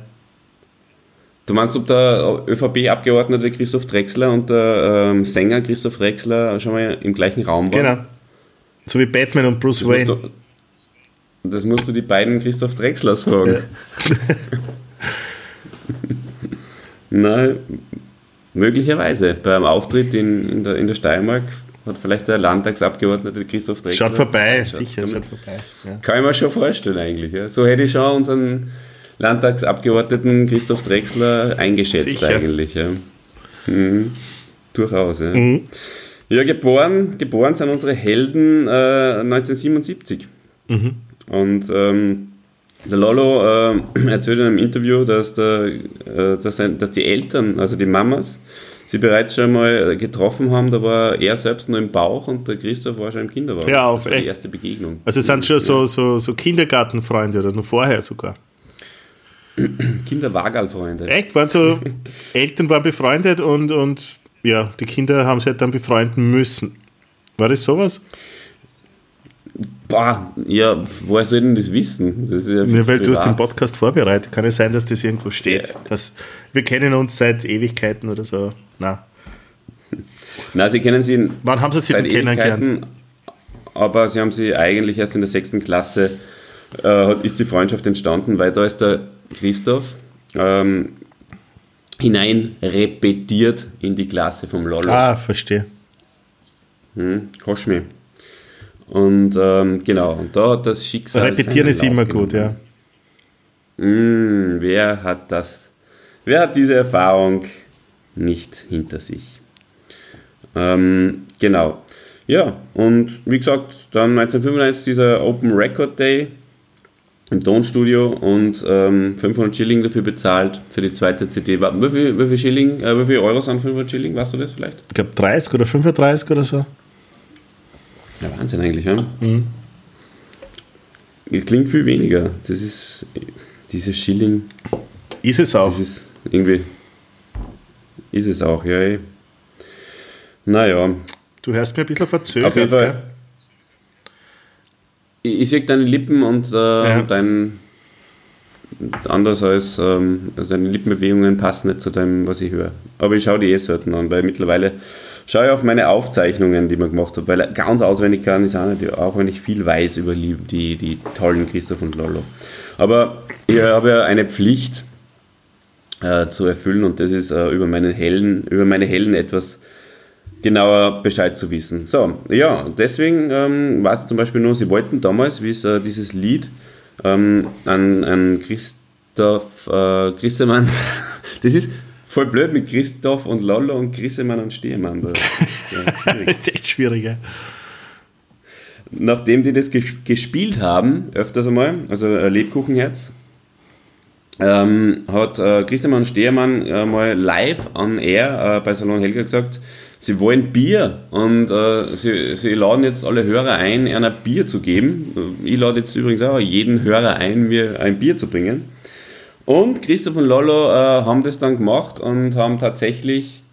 C: Du meinst, ob der ÖVP-Abgeordnete Christoph Drexler und der ähm, Sänger Christoph Drexler schon mal im gleichen Raum waren? Genau.
D: So wie Batman und Bruce
C: das
D: Wayne.
C: Musst du, das musst du die beiden Christoph Drexlers fragen. Ja. <laughs> Nein, möglicherweise. Beim Auftritt in, in, der, in der Steiermark hat vielleicht der Landtagsabgeordnete Christoph Drexler.
D: Schaut vorbei, sicher, schaut vorbei.
C: Ja. Kann ich mir schon vorstellen, eigentlich. Ja. So hätte ich schon unseren Landtagsabgeordneten Christoph Drexler eingeschätzt Sicher. eigentlich. Ja. Mhm. Durchaus. Ja. Mhm. ja, geboren, geboren sind unsere Helden äh, 1977. Mhm. Und ähm, der Lolo äh, erzählt in einem Interview, dass, der, äh, dass, ein, dass die Eltern, also die Mamas, sie bereits schon mal getroffen haben, da war er selbst nur im Bauch und der Christoph war schon im Kinderwagen.
D: Ja, auf
C: echt. Die erste Begegnung.
D: Also sind schon so, so, so Kindergartenfreunde oder noch vorher sogar. <clears throat>
C: Kinderwagalfreunde.
D: Echt? Waren so, <laughs> Eltern waren befreundet und, und ja, die Kinder haben sich halt dann befreunden müssen. War das sowas?
C: Boah, ja, woher soll denn das wissen? Das
D: ja, ja, weil du hast den Podcast vorbereitet. Kann es sein, dass das irgendwo steht? Ja. Dass wir kennen uns seit Ewigkeiten oder so? Na.
C: Na, sie kennen sie.
D: Wann haben sie sie denn kennengelernt?
C: Aber sie haben sie eigentlich erst in der sechsten Klasse äh, ist die Freundschaft entstanden, weil da ist der Christoph ähm, hinein repetiert in die Klasse vom Lollo.
D: Ah, verstehe.
C: Hm, Koschmi. Und ähm, genau, und da hat das Schicksal.
D: Repetieren ist immer gut, ja.
C: Hm, wer hat das? Wer hat diese Erfahrung nicht hinter sich? Ähm, genau. Ja, und wie gesagt, dann 1995 dieser Open Record Day im Tonstudio und ähm, 500 Schilling dafür bezahlt für die zweite CD. Wie viel, wie viel Schilling, äh, wie viel Euro sind 500 Schilling, weißt du das vielleicht?
D: Ich glaube 30 oder 35 oder so.
C: Ja, Wahnsinn eigentlich, ja. Mhm. Klingt viel weniger. Das ist, diese Schilling.
D: Ist es auch.
C: Das ist irgendwie, ist es auch, ja. Eh. Naja.
D: Du hörst mir ein bisschen verzögert,
C: Auf jeden Fall. Ich, ich sehe deine Lippen und äh, ja. dein, anders als ähm, also deine Lippenbewegungen passen nicht zu dem, was ich höre. Aber ich schaue die eh selten an, weil mittlerweile schaue ich auf meine Aufzeichnungen, die man gemacht hat, weil ganz auswendig kann ich auch nicht, auch wenn ich viel weiß über die, die, die tollen Christoph und Lollo. Aber ich habe ja eine Pflicht äh, zu erfüllen und das ist äh, über, meinen Helden, über meine Helden etwas genauer Bescheid zu wissen. So, ja, deswegen ähm, war es zum Beispiel nur, sie wollten damals, wie es äh, dieses Lied ähm, an, an Christoph äh, Grissemann, <laughs> das ist voll blöd mit Christoph und Lollo und Grissemann und Stehmann. Das, <laughs>
D: ja, das ist echt schwierig, ja.
C: Nachdem die das ges gespielt haben, öfters einmal, also Lebkuchenherz, ähm, hat äh, Christian Stehermann äh, mal live on air äh, bei Salon Helga gesagt, sie wollen Bier und äh, sie, sie laden jetzt alle Hörer ein, einer Bier zu geben. Ich lade jetzt übrigens auch jeden Hörer ein, mir ein Bier zu bringen. Und Christoph und Lolo äh, haben das dann gemacht und haben tatsächlich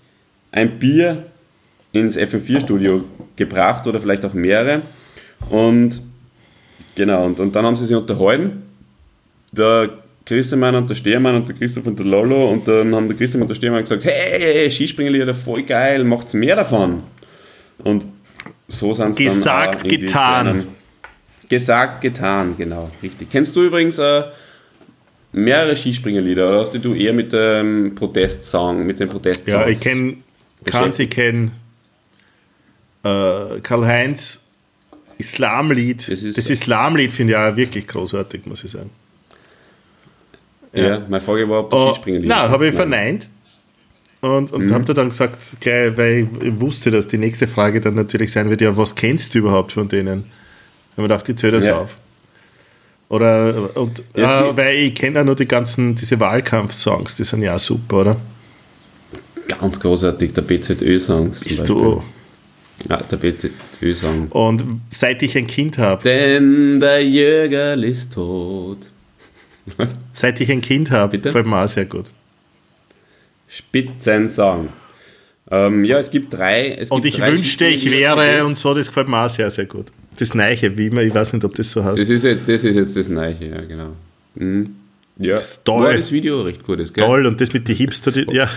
C: ein Bier ins FM4-Studio gebracht oder vielleicht auch mehrere. Und genau, und, und dann haben sie sich unterhalten. Der Christemann und der Stehermann und der Christoph und der Lolo und dann haben der Christoph und der Stehermann gesagt, hey, Skispringerlieder, voll geil, macht's mehr davon. Und so sind dann
D: Gesagt, getan.
C: Gesagt, getan, genau, richtig. Kennst du übrigens äh, mehrere Skispringerlieder oder hast du eher mit dem Protestsong, mit den Protestsongs?
D: Ja, ich kenne, kann sie kennen, äh, Karl-Heinz, Islamlied.
C: Das ist-
D: das Islamlied finde ich auch wirklich großartig, muss ich sagen.
C: Ja, meine Frage war, ob du
D: Oh,
C: Skispringerlieder
D: nein, habe ich verneint. Und,
C: Mhm.
D: und habe dann gesagt, gleich, weil ich wusste, dass die nächste Frage dann natürlich sein wird, ja, was kennst du überhaupt von denen? Da habe ich gedacht, ich zähle das
C: Ja.
D: auf. Oder, und,
C: Ja, gibt-
D: weil ich kenne auch nur die ganzen, diese Wahlkampf-Songs, die sind ja auch super, oder?
C: Ganz großartig, der BZÖ-Song.
D: Bist du.
C: Ja, der BZÖ-Song.
D: Und seit ich ein Kind habe,
C: Denn der Jägerl ist tot. Was?
D: seit ich ein Kind habe,
C: Bitte?
D: gefällt mir auch sehr gut.
C: Spitzensong. Ähm, ja, es gibt drei. Es
D: Und
C: gibt
D: ich
C: drei
D: wünschte, ich wäre und so, das gefällt mir auch sehr, sehr gut. Das Neiche, wie immer, ich weiß nicht, ob das so heißt.
C: Das ist, jetzt- das ist jetzt das Neue, ja, genau. Mhm. Ja,
D: Das ist toll.
C: War das Video recht gut ist, gell?
D: Toll, und das mit die Hipster, ja,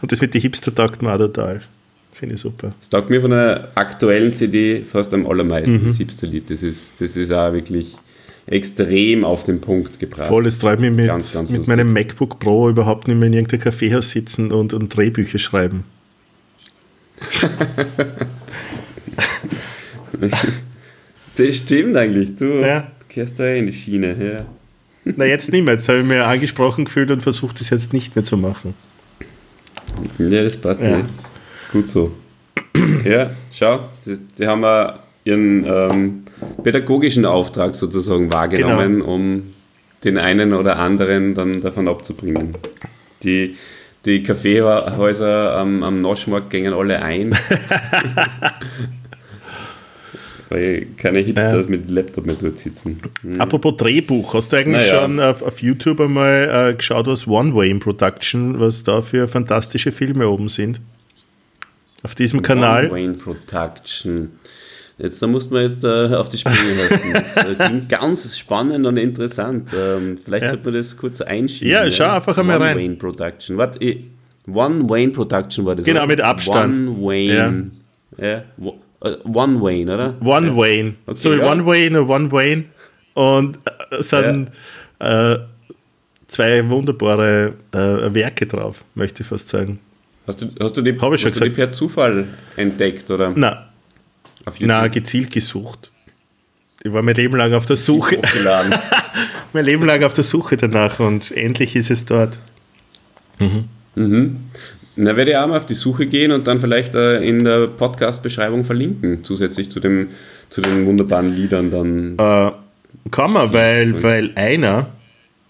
D: und das mit die Hipster taugt mir auch total. Finde ich super.
C: Das taugt mir von der aktuellen CD fast am allermeisten,
D: Mhm.
C: das Hipster-Lied. Das ist, das ist auch wirklich extrem auf den Punkt gebracht.
D: Voll, es treibt mich mit,
C: Ganz, ganz
D: mit meinem MacBook Pro überhaupt nicht mehr in irgendeinem Kaffeehaus sitzen und, und Drehbücher schreiben.
C: Das stimmt eigentlich, du
D: Ja.
C: gehst da in die Schiene. Ja.
D: Na, jetzt nicht mehr. Jetzt habe ich mir angesprochen gefühlt und versucht, das jetzt nicht mehr zu machen.
C: Ja, das passt
D: Ja.
C: ja. Gut so. Ja, schau, die, die haben ja ihren ähm, pädagogischen Auftrag sozusagen wahrgenommen,
D: Genau.
C: um den einen oder anderen dann davon abzubringen. Die, die Kaffeehäuser am, am Noschmarkt gingen alle ein. <laughs> Weil keine Hipsters mit Laptop mehr dort sitzen.
D: Apropos Drehbuch, hast du eigentlich
C: Naja.
D: schon auf, auf YouTube einmal äh, geschaut, was One Way in Production, was da für fantastische Filme oben sind? Auf diesem Kanal.
C: Wayne Production. Jetzt, da muss man jetzt äh, auf die Sprünge <laughs> helfen. Das äh, klingt ganz spannend und interessant. Ähm, vielleicht
D: Ja.
C: sollte man das kurz einschieben.
D: Ja, schau einfach einmal
C: One
D: rein.
C: Wayne Production. Warte, ich- One Wayne Production war das.
D: Genau,
C: oder?
D: mit Abstand.
C: One Wayne. Ja. wo- äh, One Wayne, oder?
D: One
C: ja.
D: Wayne.
C: Okay,
D: so wie
C: ja.
D: One Wayne, One Wayne. Und äh, es sind äh, zwei wunderbare äh, Werke drauf, möchte ich fast sagen.
C: Hast du, hast du die, hast du die per Zufall entdeckt, oder?
D: Na,
C: Auf
D: na, gezielt gesucht. Ich war mein Leben lang auf der Suche, <laughs> mein Leben lang auf der Suche danach und endlich ist es dort.
C: Na, werde ich auch mal auf die Suche gehen und dann vielleicht äh, in der Podcast-Beschreibung verlinken, zusätzlich zu, dem, zu den wunderbaren Liedern dann.
D: Äh, kann man, weil, weil einer,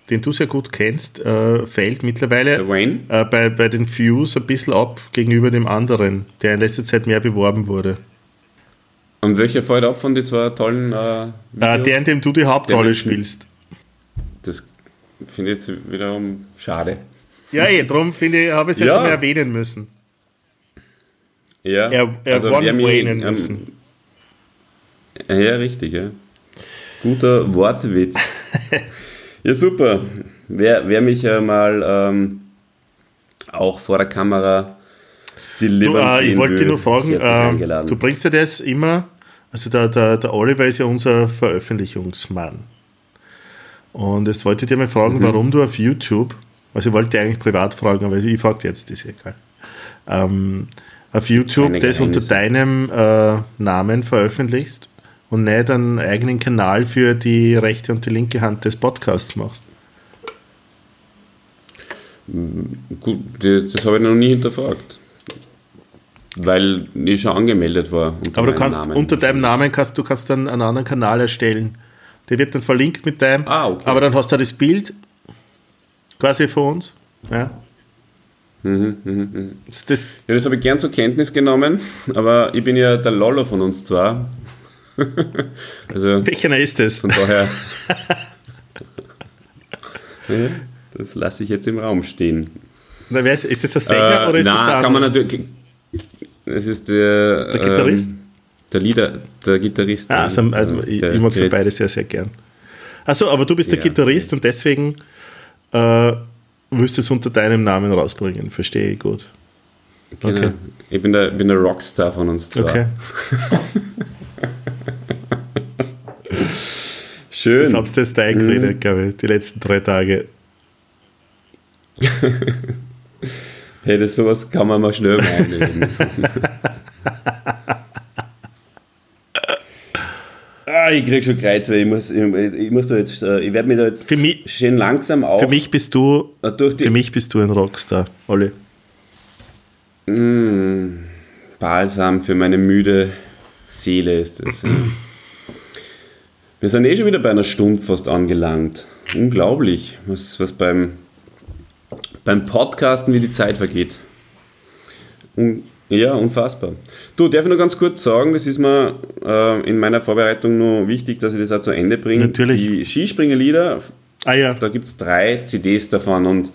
D: den du sehr gut kennst, äh, fällt mittlerweile äh, bei, bei den Views ein bisschen ab gegenüber dem anderen, der in letzter Zeit mehr beworben wurde.
C: Und welcher fällt ab von den zwei tollen äh,
D: Äh,
C: Videos?
D: der, in dem du die Hauptrolle
C: Der-
D: spielst.
C: Das finde ich jetzt wiederum schade.
D: Ja, eh, darum finde ich, habe ich es jetzt
C: Ja.
D: einmal erwähnen müssen.
C: Ja,
D: Er, er
C: also
D: One
C: wer mich,
D: Waynen
C: ähm,
D: müssen.
C: Ja, richtig, ja. Guter Wortwitz. <laughs> ja, super. wer, wer mich äh, mal ähm, auch vor der Kamera
D: Du, äh, ich wollte dich nur fragen, äh, du bringst ja das immer, also der, der, der Oliver ist ja unser Veröffentlichungsmann. Und jetzt wollte ich dir mal fragen, mhm. warum du auf YouTube, also ich wollte eigentlich privat fragen, aber ich frage jetzt, ist egal. Ähm, auf YouTube das unter deinem äh, Namen veröffentlichst und nicht einen eigenen Kanal für die rechte und die linke Hand des Podcasts machst.
C: Gut, das, das habe ich noch nie hinterfragt. Weil ich schon angemeldet war.
D: Aber du kannst Namen. unter deinem Namen kannst du kannst dann einen anderen Kanal erstellen. Der wird dann verlinkt mit deinem. Ah, okay. Aber dann hast du das Bild quasi von uns. Ja.
C: Mhm, mh, mh. Das, das, ja, das habe ich gern zur Kenntnis genommen, aber ich bin ja der Lollo von uns zwar. <laughs>
D: also, Welcher ist das?
C: Von daher. <laughs> das lasse ich jetzt im Raum stehen.
D: Na, wer ist, ist das der Sänger
C: äh, oder ist na, das der kann man natürlich. Es ist der.
D: Der Gitarrist? Ähm,
C: der Lieder, der Gitarrist.
D: Ah, also, also, ich, ich mag sie beide sehr, sehr gern. Achso, aber du bist der ja, Gitarrist okay. und deswegen äh, willst du es unter deinem Namen rausbringen. Verstehe ich gut.
C: Genau. Okay. Ich bin der, bin der Rockstar von uns zwei. Okay. <laughs> Schön.
D: Das habst du jetzt eingeredet, mhm. glaube ich, die letzten drei Tage. <laughs>
C: hey, das sowas kann man mal schnell mal einnehmen. <laughs> ah, ich krieg schon Kreuz, weil ich muss, ich, ich muss da jetzt, äh, ich werde mich da jetzt
D: für mich,
C: schön langsam auf.
D: Für mich bist du, die, für mich bist du ein Rockstar, Olli.
C: Mm, Balsam für meine müde Seele ist das. Ja. Wir sind eh schon wieder bei einer Stunde fast angelangt. Unglaublich, was, was beim, beim Podcasten wie die Zeit vergeht. Un ja, unfassbar. Du, darf ich nur ganz kurz sagen, das ist mir äh, in meiner Vorbereitung nur wichtig, dass ich das auch zu Ende bringe.
D: Natürlich.
C: Die Skispringerlieder,
D: ah, ja.
C: da gibt es drei CDs davon und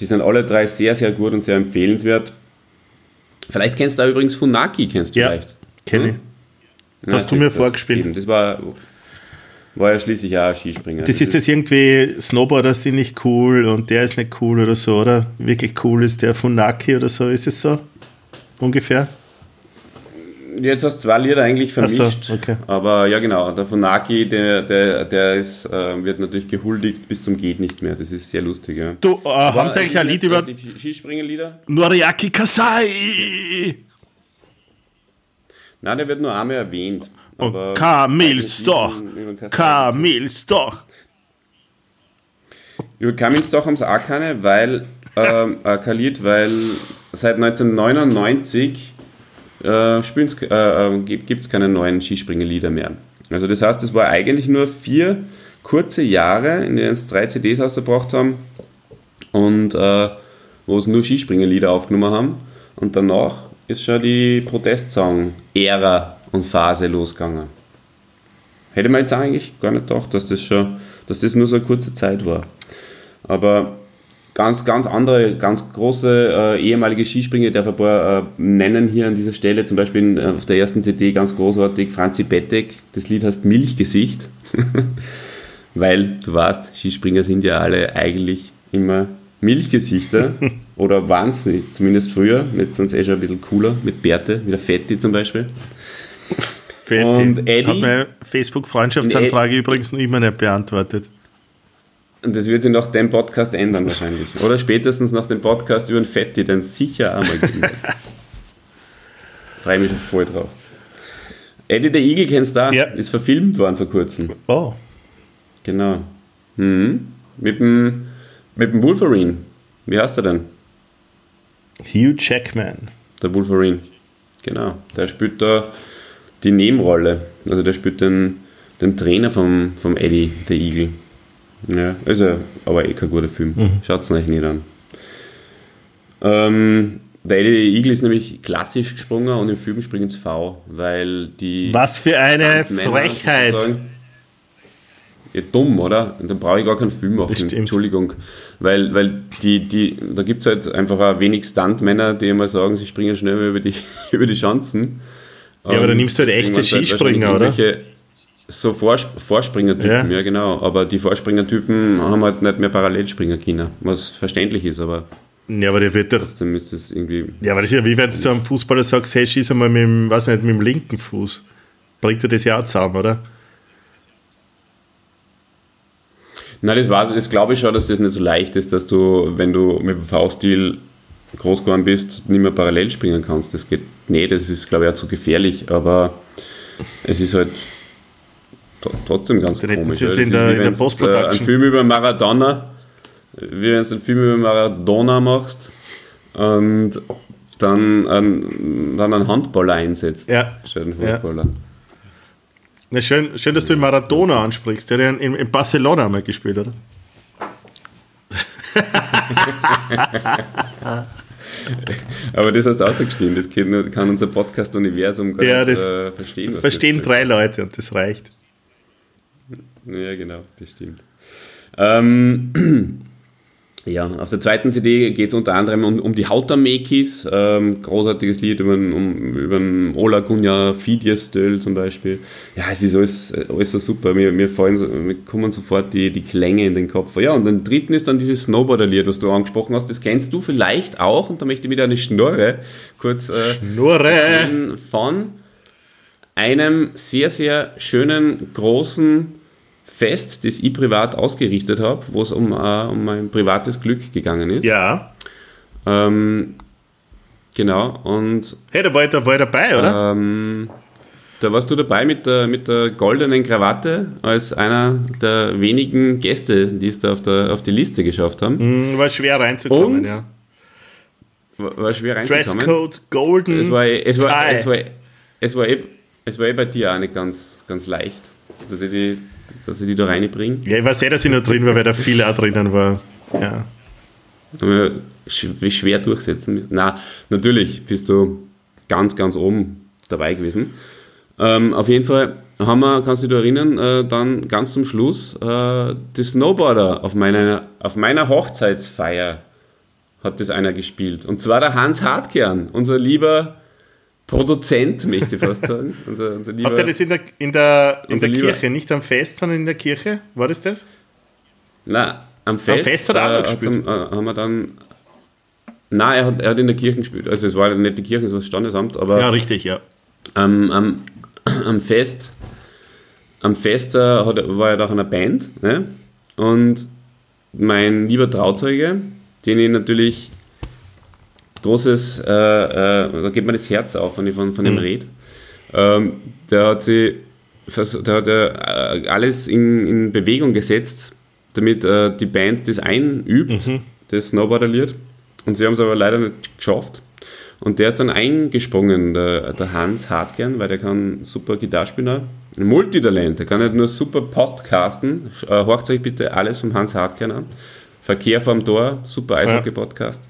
C: die sind alle drei sehr, sehr gut und sehr empfehlenswert. Vielleicht kennst du da übrigens Funaki, kennst du
D: ja,
C: vielleicht?
D: kenne hm? ich. Hast ja, du mir vorgespielt?
C: Eben. Das war, war ja schließlich auch Skispringer.
D: Das, das ist das irgendwie, Snowboarder sind nicht cool und der ist nicht cool oder so, oder? Wirklich cool ist der Funaki oder so, ist es so? ungefähr?
C: Jetzt hast du zwei Lieder eigentlich vermischt.
D: So, okay.
C: Aber ja, genau, der Funaki, der, der, der ist, äh, wird natürlich gehuldigt bis zum Geht nicht mehr. Das ist sehr lustig. Ja.
D: Du, äh, haben Sie eigentlich ein Lied über.
C: Die Skispringerlieder?
D: Noriaki Kasai!
C: Nein, der wird nur einmal erwähnt.
D: Und Kamilstoch! Kamilstoch!
C: Über Kamilstoch haben sie auch keine, weil, ähm, äh, kein Lied, weil seit 1999 äh, äh, äh gibt es keine neuen Skispringerlieder mehr. Also das heißt, es war eigentlich nur vier kurze Jahre, in denen es drei CDs ausgebracht haben und äh, wo es nur Skispringerlieder aufgenommen haben. Und danach ist schon die Protestsong-Ära und Phase losgegangen. Hätte man jetzt eigentlich gar nicht gedacht, dass das schon, dass das nur so eine kurze Zeit war. Aber ganz, ganz andere, ganz große äh, ehemalige Skispringer, darf ein paar äh, nennen hier an dieser Stelle, zum Beispiel in, auf der ersten CD ganz großartig, Franzi Bettek, das Lied heißt Milchgesicht, <laughs> weil du weißt, Skispringer sind ja alle eigentlich immer Milchgesichter. <laughs> Oder waren sie zumindest früher, jetzt sind sie eh schon ein bisschen cooler, mit Bärte, wie der Fetti zum Beispiel.
D: Und Eddie, hat meine Facebook-Freundschaftsanfrage übrigens noch immer nicht beantwortet.
C: Und das wird sich nach dem Podcast ändern <laughs> wahrscheinlich. Oder spätestens nach dem Podcast über den Fetti, den sicher einmal geben. <laughs> Freue mich voll drauf. Eddie der Eagle kennst du da?
D: Ja.
C: Ist verfilmt worden vor kurzem.
D: Oh.
C: Genau. Mhm. Mit dem, mit dem Wolverine. Wie heißt er denn?
D: Hugh Jackman.
C: Der Wolverine. Genau. Der spielt da die Nebenrolle. Also der spielt den, den Trainer vom, vom Eddie, der Eagle. Ja, also, aber eh kein guter Film. Mhm. Schaut es euch nicht an. Ähm, der Eddie Eagle ist nämlich klassisch gesprungen und im Film springen ins V, weil die.
D: Was für eine Frechheit!
C: Ja, dumm, oder? Dann brauche ich gar keinen Film machen. Entschuldigung. Weil, weil die, die, da gibt es halt einfach auch wenig Stuntmänner, die immer sagen, sie springen schnell über die, <laughs> über die Chancen.
D: Ja, aber dann nimmst du halt echte Skispringer, oder?
C: so Vors Vorspringertypen, ja.
D: Ja.
C: genau. Aber die Vorspringertypen haben halt nicht mehr Parallelspringer können, was verständlich ist, aber
D: Ja, aber der wird doch.
C: trotzdem ist das irgendwie.
D: Ja, aber das ist ja wie wenn du zu einem Fußballer sagst, hey, schieß einmal mit dem, weiß nicht, mit dem linken Fuß. Bringt er das ja auch zusammen, oder?
C: Na, das war das glaube ich schon, dass das nicht so leicht ist, dass du, wenn du mit dem V-Stil groß geworden bist, nicht mehr parallel springen kannst. Das geht nee, das ist glaube ich auch zu gefährlich, aber es ist halt tr- trotzdem ganz
D: Dann
C: komisch. ja.
D: in der- in der
C: Einen Film über Maradona, wie wenn du einen Film über Maradona machst und dann einen, dann einen Handballer einsetzt.
D: Ja.
C: Statt einen
D: Ja.
C: Fußballer.
D: Na, schön, schön, dass du den Maradona ansprichst. Der hat ja in, in Barcelona einmal gespielt, oder? <laughs> <laughs>
C: Aber das hast du ausgeschnitten, das kann, unser Podcast-Universum gar
D: Ja,
C: nicht
D: das
C: äh, verstehen.
D: Verstehen drei Leute und das reicht.
C: Ja, genau, das stimmt. Ähm, <clears throat> ja, auf der zweiten CD geht es unter anderem um, um die Hautamekis, ähm, großartiges Lied über, um, über Ola Gunja Fidjestöl zum Beispiel. Ja, es ist alles, alles so super, mir, mir, fallen, mir kommen sofort die, die Klänge in den Kopf. Ja, und den dritten ist dann dieses Snowboarder-Lied, was du angesprochen hast, das kennst du vielleicht auch und da möchte ich wieder eine Schnurre kurz äh, erzählen von einem sehr, sehr schönen, großen Fest, das ich privat ausgerichtet habe, wo es um, äh, um mein privates Glück gegangen ist.
D: Ja.
C: Ähm, genau, und
D: Hey, da war ich, da war ich dabei, oder?
C: ähm, da warst du dabei mit der, mit der goldenen Krawatte als einer der wenigen Gäste, die es da auf, der, auf die Liste geschafft haben.
D: Hm, war schwer reinzukommen,
C: Und?
D: ja.
C: War, war schwer reinzukommen.
D: Dresscode Golden.
C: Es war, es war,
D: Tie.
C: es war, es war, eh, es war eh bei dir auch nicht ganz, ganz leicht, dass ich die, dass ich die da reinbringe.
D: ja, ich weiß eh, dass ich noch drin war, weil da viel auch drinnen war. Ja.
C: Sch- schwer durchsetzen. Na, natürlich bist du ganz, ganz oben dabei gewesen. Ähm, auf jeden Fall haben wir, kannst du dich erinnern, äh, dann ganz zum Schluss äh, die Snowboarder auf meiner, auf meiner Hochzeitsfeier hat das einer gespielt. Und zwar der Hans Hartkern, unser lieber Produzent, möchte ich fast sagen. <laughs> Unser, unser lieber,
D: Habt ihr das in der, in der, in der
C: Lieber.
D: Kirche, nicht am Fest, sondern in der Kirche? War das das?
C: Na, am Fest,
D: Fest hat er auch noch
C: hat's
D: gespielt.
C: am- äh, haben wir dann. Nein, er hat, er hat in der Kirche gespielt. Also es war nicht die Kirche, es war das Standesamt, aber
D: Ja, richtig, ja.
C: am, am, <clears throat> am Fest, am Fest äh, hat, war er doch in einer Band. Ne? Und mein lieber Trauzeuge, den ich natürlich großes, äh, äh, da geht mir das Herz auf, wenn ich von, von dem rede. Ähm, der hat sie, der hat äh, alles in, in Bewegung gesetzt, damit äh, die Band das einübt, das Snowboarder-Lied. Und sie haben es aber leider nicht geschafft. Und der ist dann eingesprungen, der, der Hans Hartgern, weil der kann super Gitarre spielen. Ein Multitalent, der kann nicht nur super podcasten. Äh, Horcht euch bitte alles vom Hans Hartgern an. Verkehr vorm Tor, super Eishockey-Podcast.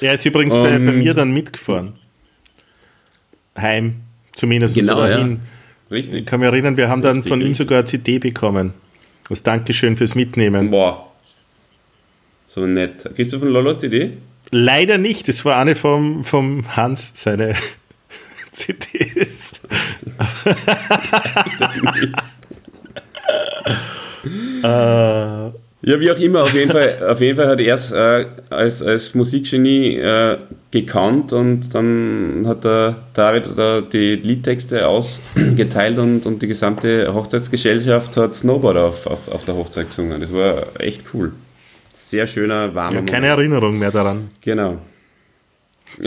D: Er ist übrigens bei, bei mir dann mitgefahren. Heim, zumindest.
C: Genau, ja.
D: hin. Ich
C: Richtig.
D: kann mich erinnern, wir haben dann
C: Richtig,
D: von ihm
C: richtig.
D: sogar eine CD bekommen. Als Dankeschön fürs Mitnehmen.
C: Boah. So nett. Kriegst du von Lolo CD?
D: Leider nicht, das war eine vom, vom Hans, seine <laughs> CDs. <laughs> äh,
C: Ja, wie auch immer, auf jeden Fall, auf jeden Fall hat er es äh, als, als Musikgenie äh, gekannt und dann hat der David da die Liedtexte ausgeteilt und, und die gesamte Hochzeitsgesellschaft hat Snowboarder auf, auf, auf der Hochzeit gesungen. Das war echt cool. Sehr schöner, warmer
D: ja, keine Erinnerung mehr daran.
C: Genau. <laughs> <laughs>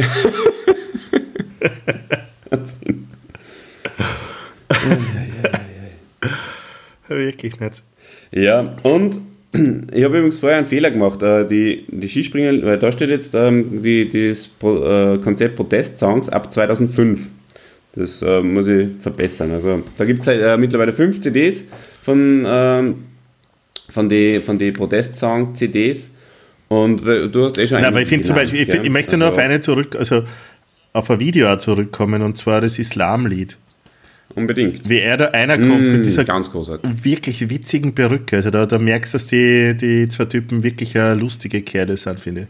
D: Wirklich nicht.
C: Ja, und ich habe übrigens vorher einen Fehler gemacht. Äh, Die, die Skispringer, weil da steht jetzt ähm, die, das äh, Konzept Protest-Songs ab 2005. Das äh, muss ich verbessern. Also da gibt es äh, mittlerweile fünf CDs von, ähm, von den von die Protest-Song-CDs. Und du hast eh schon
D: Nein,
C: einen
D: aber ich finde zum Beispiel, ich, find- ich möchte nur
C: Also,
D: auf eine zurück, also auf ein Video zurückkommen, und zwar das Islamlied.
C: Unbedingt.
D: Wie er da einer kommt
C: Mm,
D: mit dieser
C: ganz großartig.
D: wirklich witzigen Perücke. Also da, da merkst du, dass die, die zwei Typen wirklich eine lustige Kerle sind, finde ich.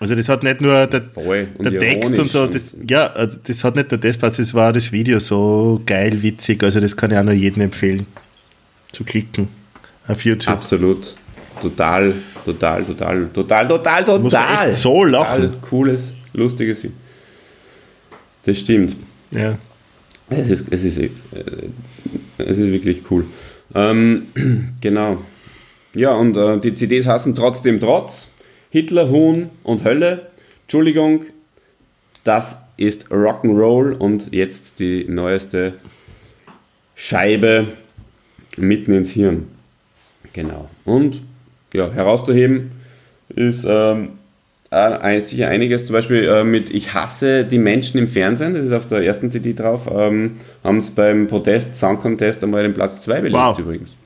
D: Also das hat nicht nur der, der Text und so, das, ja, also das hat nicht nur das passt, das war das Video so geil, witzig, also das kann ich auch nur jedem empfehlen, zu klicken auf YouTube.
C: Absolut. Total, total, total, total, total, total.
D: Muss man echt so lachen.
C: Total cooles, lustiges Video. Das stimmt.
D: Ja.
C: Es ist, es ist, äh, es ist wirklich cool. Ähm, <clears throat> genau. Ja, und äh, die CDs hassen trotzdem Trotz. Hitler, Huhn und Hölle. Entschuldigung, das ist Rock'n'Roll und jetzt die neueste Scheibe mitten ins Hirn. Genau. Und ja, herauszuheben ist ähm, ein, sicher einiges, zum Beispiel äh, mit Ich hasse die Menschen im Fernsehen, das ist auf der ersten CD drauf, ähm, haben es beim Protest Sound Contest einmal den Platz 2 belegt
D: Wow.
C: übrigens.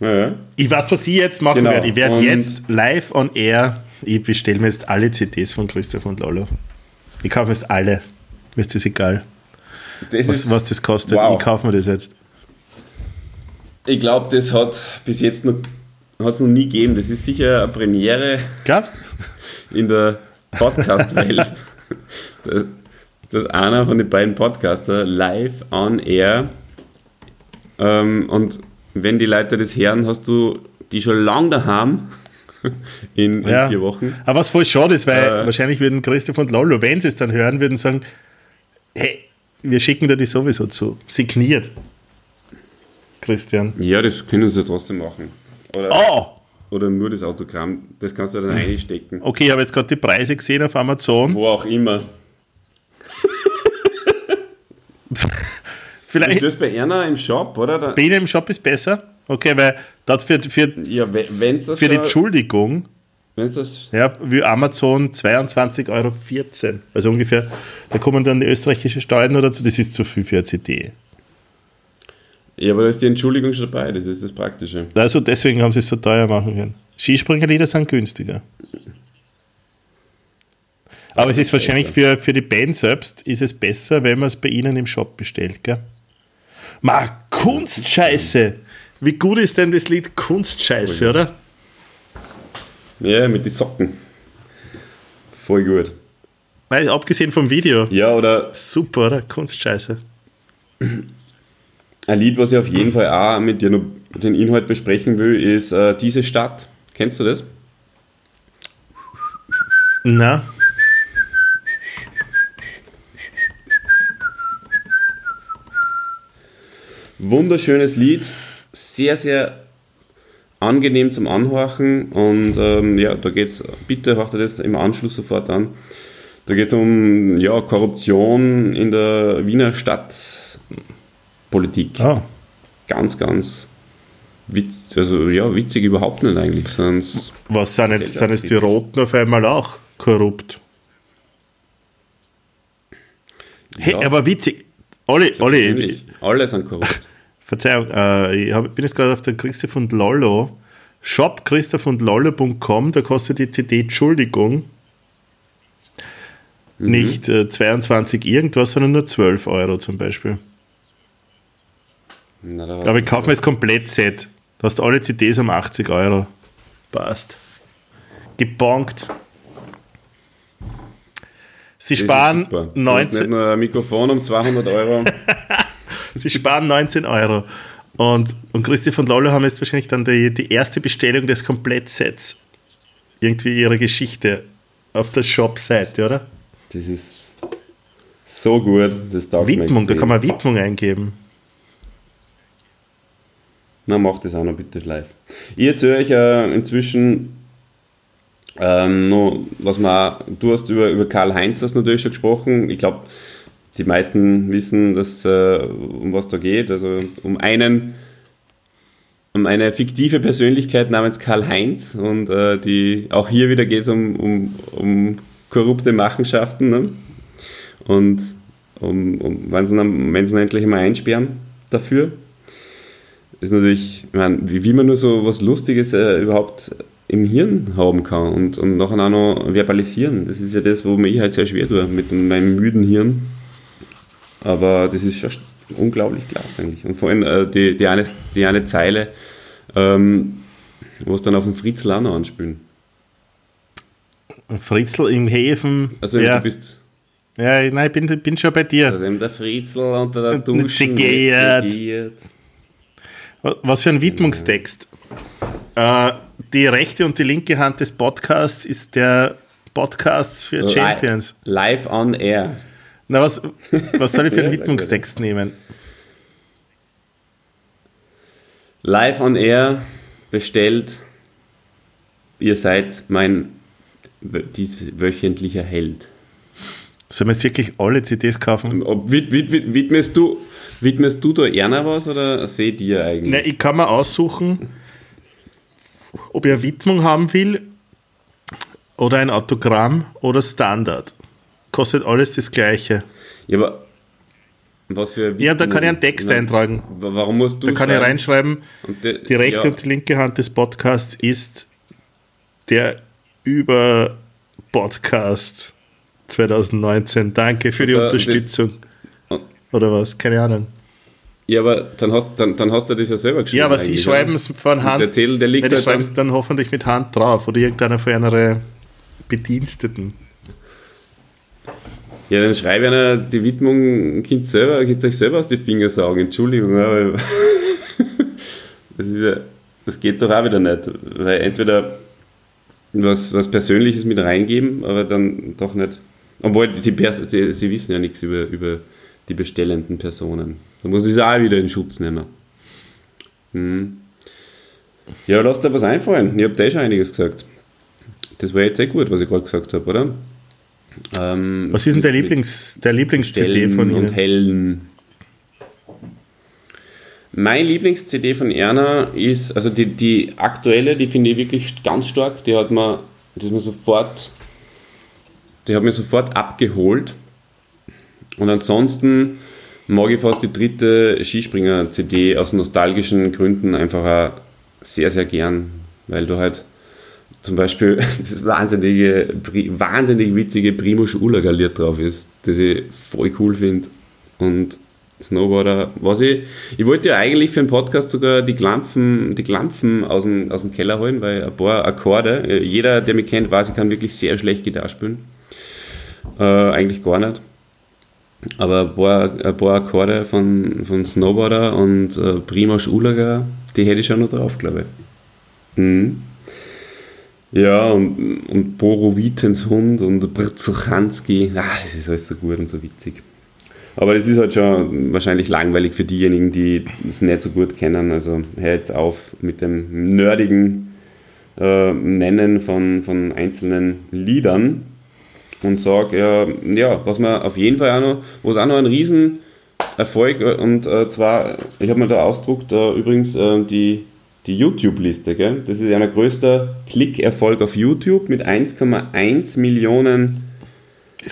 C: Ja.
D: Ich weiß, was ich jetzt machen
C: Genau.
D: werde. Ich werde jetzt live on air, ich bestelle mir jetzt alle CDs von Christoph und Lolo. Ich kaufe mir jetzt alle. Mir ist das egal,
C: Das
D: was,
C: ist,
D: was das kostet.
C: wow.
D: Ich kaufe mir das jetzt.
C: Ich glaube, das hat bis jetzt noch, hat's noch nie gegeben. Das ist sicher eine Premiere
D: Glaubst
C: in der Podcast-Welt, dass, dass einer von den beiden Podcaster live on air ähm, und wenn die Leute das hören, hast du die schon lange daheim <laughs> in, in
D: Ja.
C: vier Wochen.
D: Aber was voll schade ist, weil
C: Äh.
D: wahrscheinlich würden Christoph und Lolo, wenn sie es dann hören, würden sagen, hey, wir schicken dir die sowieso zu. Signiert. Christian.
C: Ja, das können sie trotzdem machen. Oder,
D: Oh!
C: oder nur das Autogramm, das kannst du dann einstecken.
D: Okay, ich habe jetzt gerade die Preise gesehen auf Amazon.
C: Wo auch immer. <laughs>
D: Vielleicht
C: das bei Erna im Shop, oder?
D: Bei Ihnen im Shop ist besser. Okay, weil das für, für,
C: ja, wenn es das
D: für die Entschuldigung
C: wenn's das
D: ja, will Amazon 22,14 Euro. Also ungefähr, da kommen dann die österreichischen Steuern noch dazu. Das ist zu viel für eine CD.
C: Ja, aber da ist die Entschuldigung schon dabei, das ist das Praktische.
D: Also deswegen haben sie es so teuer machen können. Skispringerlieder sind günstiger. Aber es ist wahrscheinlich für, für die Band selbst ist es besser, wenn man es bei ihnen im Shop bestellt, gell? Ma, Kunstscheiße! Wie gut ist denn das Lied Kunstscheiße, oder?
C: Ja, mit den Socken. Voll gut.
D: Weil, abgesehen vom Video.
C: Ja, oder
D: Super, oder? Kunstscheiße.
C: Ein Lied, was ich auf jeden Fall auch mit dir noch den Inhalt besprechen will, ist äh, Diese Stadt. Kennst du das?
D: Na,
C: Wunderschönes Lied, sehr, sehr angenehm zum Anhorchen und ähm, ja, da geht es, bitte hört ihr das im Anschluss sofort an. Da geht es um ja, Korruption in der Wiener Stadtpolitik.
D: oh.
C: Ganz, ganz witz, also ja, witzig überhaupt nicht eigentlich, es-
D: Was sind jetzt, sind jetzt die Roten auf einmal auch korrupt? Hey,
C: ja,
D: aber witzig. Olli, Olli,
C: alle sind korrupt. <laughs>
D: Verzeihung, äh, ich hab, bin jetzt gerade auf der Christoph und Lollo. Shop christophundlollo.com, da kostet die CD Entschuldigung
C: Mhm.
D: nicht äh, 22 irgendwas, sondern nur 12 Euro zum Beispiel.
C: Na,
D: Aber ich kaufe mir das Komplettset. Du hast alle CDs um 80 Euro. Passt. Gebonkt. Sie
C: das
D: sparen,
C: super. Du hast
D: 19,
C: nicht nur ein Mikrofon um 200 Euro. <laughs>
D: sie sparen 19 Euro. Und, und Christi von Lollo haben jetzt wahrscheinlich dann die, die erste Bestellung des Komplettsets irgendwie ihrer Geschichte auf der Shop-Seite, oder?
C: Das ist so gut. Das
D: Widmung, da kann man Widmung eingeben.
C: Na, mach das auch noch bitte live. Ich erzähle euch äh, inzwischen ähm, noch, was man auch, du hast über, über Karl Heinz das natürlich schon gesprochen. Ich glaube, die meisten wissen, dass, äh, um was da geht. Also um einen, um eine fiktive Persönlichkeit namens Karl Heinz. Und äh, die, auch hier wieder geht es um, um, um korrupte Machenschaften. Ne? Und um, um, wenn sie ihn endlich mal einsperren dafür ist natürlich, ich meine, wie, wie man nur so was Lustiges äh, überhaupt im Hirn haben kann und, und nachher auch noch verbalisieren. Das ist ja das, wo mir ich halt sehr schwer tue mit meinem müden Hirn. Aber das ist schon unglaublich klasse eigentlich. Und vor allem äh, die, die, eine, die eine Zeile, ähm, wo es dann auf den Fritz Lanner anspielen.
D: Fritzl im Häfen.
C: Also
D: ja.
C: du bist
D: ja, nein, ich bin, bin schon bei dir.
C: also eben der Fritzl unter der
D: nicht
C: Dusche.
D: segiert. Was für ein Widmungstext. Äh, die rechte und die linke Hand des Podcasts ist der Podcast für Champions.
C: Live on air.
D: Na, was, was soll ich für einen <laughs> Widmungstext nehmen?
C: Live on air bestellt. Ihr seid mein wöchentlicher Held.
D: Sollen wir jetzt wirklich alle CDs kaufen?
C: Ob, wid, wid, wid, widmest, du, widmest du da Erna was oder seht ihr eigentlich?
D: Na, ich kann mir aussuchen, ob ich eine Widmung haben will oder ein Autogramm oder Standard. Kostet alles das Gleiche.
C: Ja, aber was für
D: Ja, da kann ich einen Text
C: Na,
D: eintragen.
C: wa- Warum musst du
D: Da kann ich
C: schreiben?
D: reinschreiben,
C: Und de-
D: die rechte
C: ja,
D: und die linke Hand des Podcasts ist der Über-Podcast 2019. Danke für die
C: da-
D: Unterstützung.
C: und-
D: Oder was? Keine Ahnung.
C: ja, aber dann hast, dann, dann hast du das ja selber geschrieben.
D: Ja, aber sie schreiben es von Hand.
C: der Zettel, der liegt
D: ja, die
C: halt
D: schreiben es dann hoffentlich mit Hand drauf. Oder irgendeiner von einer Bediensteten.
C: Ja, dann schreibe einer die Widmung, Kind selber, könnt euch selber aus die Finger saugen. Entschuldigung, aber <laughs> das, ist ja, das geht doch auch wieder nicht. Weil entweder was, was Persönliches mit reingeben, aber dann doch nicht. Obwohl, die, Pers die, sie wissen ja nichts über, über die bestellenden Personen. Da muss ich es auch wieder in Schutz nehmen. Hm. Ja, lass dir was einfallen. Ich habe da schon einiges gesagt. Das war jetzt sehr gut, was ich gerade gesagt habe, oder? Ähm,
D: Was ist denn der
C: mit-
D: Lieblings, der Lieblings-CD
C: Stellen
D: von
C: und
D: Ihnen?
C: Hellen. Mein Lieblings-CD von Erna ist, also die, die aktuelle, die finde ich wirklich ganz stark. Die hat mir, die ist mir sofort, die hat mir sofort abgeholt. Und ansonsten mag ich fast die dritte Skispringer-CD aus nostalgischen Gründen einfach auch sehr, sehr gern, weil du halt zum Beispiel <laughs> das wahnsinnige, wahnsinnig witzige Primo Schulager Lied drauf ist, das ich voll cool finde. Und Snowboarder, was ich, ich wollte ja eigentlich für den Podcast sogar die Klampfen, die Klampfen aus dem, aus dem Keller holen, weil ein paar Akkorde, äh, jeder, der mich kennt, weiß, ich kann wirklich sehr schlecht Gitarre spielen. Äh, eigentlich gar nicht. Aber ein paar, ein paar Akkorde von, von Snowboarder und äh, Primoz Ulager, die hätte ich schon noch drauf, glaube ich. Mhm. Ja, und, und Borowitens Hund und Brzuchanski, ah, das ist alles so gut und so witzig. Aber das ist halt schon wahrscheinlich langweilig für diejenigen, die es nicht so gut kennen. Also hör jetzt auf mit dem nerdigen äh, Nennen von, von einzelnen Liedern und sag, ja, ja, was man auf jeden Fall auch noch, wo es auch noch ein Riesenerfolg äh, und äh, zwar, ich habe mir da ausdruckt, äh, übrigens äh, die, die YouTube-Liste, gell? das ist ja mein größter Klickerfolg auf YouTube mit 1,1 Millionen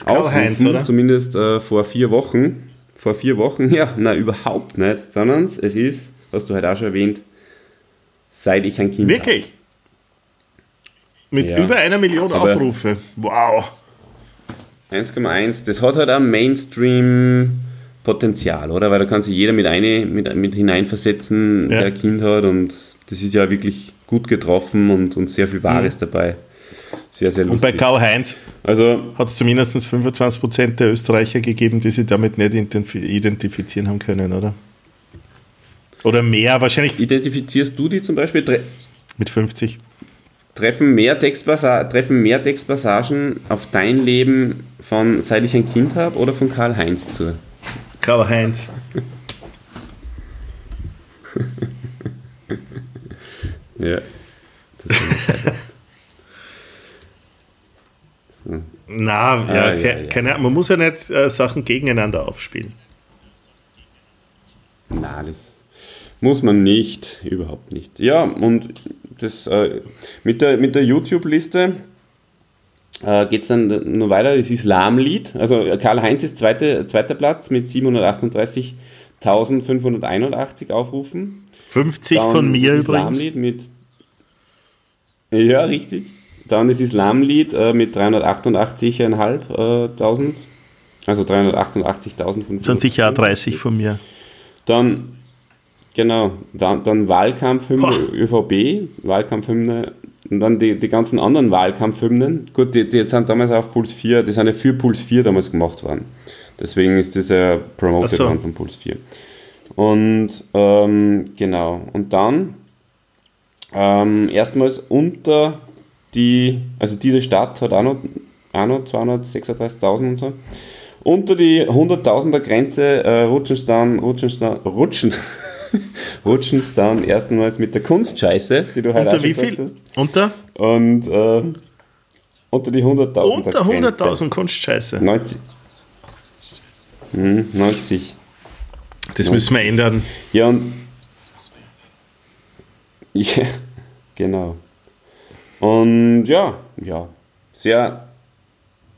C: Aufrufen,
D: oder?
C: zumindest äh, vor vier Wochen. Vor vier Wochen, <laughs> ja, na überhaupt nicht, sondern es ist, hast du halt auch schon erwähnt, seit ich ein Kind
D: Wirklich? Mit
C: Ja.
D: über einer Million
C: Aber-
D: Aufrufe. Wow.
C: 1,1, das hat halt auch Mainstream-Potenzial, oder? Weil da kann sich jeder mit, eine, mit, mit hineinversetzen,
D: Ja.
C: der ein Kind hat und das ist ja wirklich gut getroffen und, und sehr viel Wahres dabei. Sehr, sehr
D: Mhm. Und bei
C: lustig.
D: Karl-Heinz
C: Also,
D: hat es zumindest 25% der Österreicher gegeben, die sich damit nicht identif- identifizieren haben können, oder? Oder mehr, wahrscheinlich
C: identifizierst du die zum Beispiel?
D: Mit 50.
C: treffen, mehr Textpassa treffen mehr Textpassagen auf dein Leben von seit ich ein Kind habe oder von Karl-Heinz zu?
D: Karl-Heinz. <laughs>
C: Ja. Das ist
D: Na, ja,
C: Ah, ja, ja.
D: keine Ahnung. Man muss ja nicht äh, Sachen gegeneinander aufspielen.
C: Na, das muss man nicht, überhaupt nicht. Ja, und das, äh, mit der, mit der YouTube-Liste äh, geht es dann nur weiter. Das Islamlied, also Karl-Heinz ist zweite, zweiter Platz mit 738.581 Aufrufen.
D: 50
C: Dann
D: von mir übrigens.
C: Mit. Ja, richtig. Dann das Islamlied äh, mit 388.500. Äh, also 388.500.
D: Sind sicher auch 30 von mir.
C: Dann, genau, dann, dann Wahlkampfhymne. ÖVP, Wahlkampfhymne Und dann die, die ganzen anderen Wahlkampfhymnen. Gut, die, die sind damals auf Puls 4, die sind ja für Puls 4 damals gemacht worden. Deswegen ist das ja promoted
D: so.
C: worden von Puls 4. Und ähm, genau. Und dann ähm, erstmals unter die, also diese Stadt hat auch noch, auch noch 236.000 und so. Unter die 100.000er Grenze äh, rutschen dann, rutschen dann, rutschen, <laughs> rutschen sie dann erstmals mit der Kunstscheiße, die du heute
D: Unter wie viel?
C: hast.
D: Unter?
C: Und äh, unter die 100.000er
D: Unter
C: Grenze.
D: 100.000 Kunstscheiße.
C: 90. Hm, 90.
D: Das müssen wir ändern.
C: Ja, und. <laughs> Ja, genau. Und ja, ja, sehr,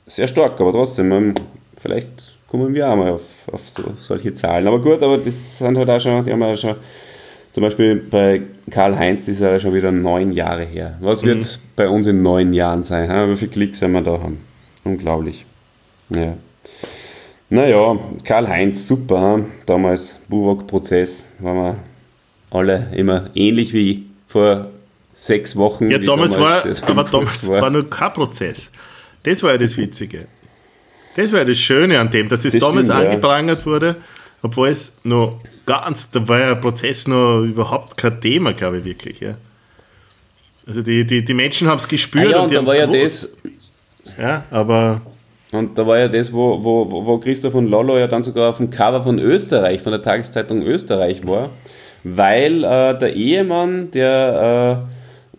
C: sehr stark, aber trotzdem, ähm, vielleicht kommen wir auch mal auf, auf so, solche Zahlen. Aber gut, aber das sind halt auch schon, die haben ja schon, zum Beispiel bei Karl-Heinz, das ist ja schon wieder neun Jahre her. Was wird bei uns in neun Jahren sein? Wie viele Klicks werden wir da haben? Unglaublich. Ja. Naja, Karl-Heinz, super. hä? Damals Buwok-Prozess, waren wir alle immer ähnlich wie vor sechs Wochen.
D: Ja,
C: wie
D: damals war, aber damals war nur kein Prozess. Das war ja das Witzige. Das war ja das Schöne an dem, dass es
C: Das
D: damals
C: stimmt, ja.
D: angeprangert wurde, obwohl es noch ganz, da war ja Prozess noch überhaupt kein Thema, glaube ich wirklich. Ja. Also die, die, die Menschen haben es
C: Ah
D: gespürt
C: ja,
D: und
C: und
D: die
C: da
D: haben
C: war
D: es
C: ja
D: gewusst.
C: das,
D: Ja, aber
C: und da war ja das, wo, wo, wo- Christoph und Lollo ja dann sogar auf dem Cover von Österreich, von der Tageszeitung Österreich war, weil äh, der Ehemann der,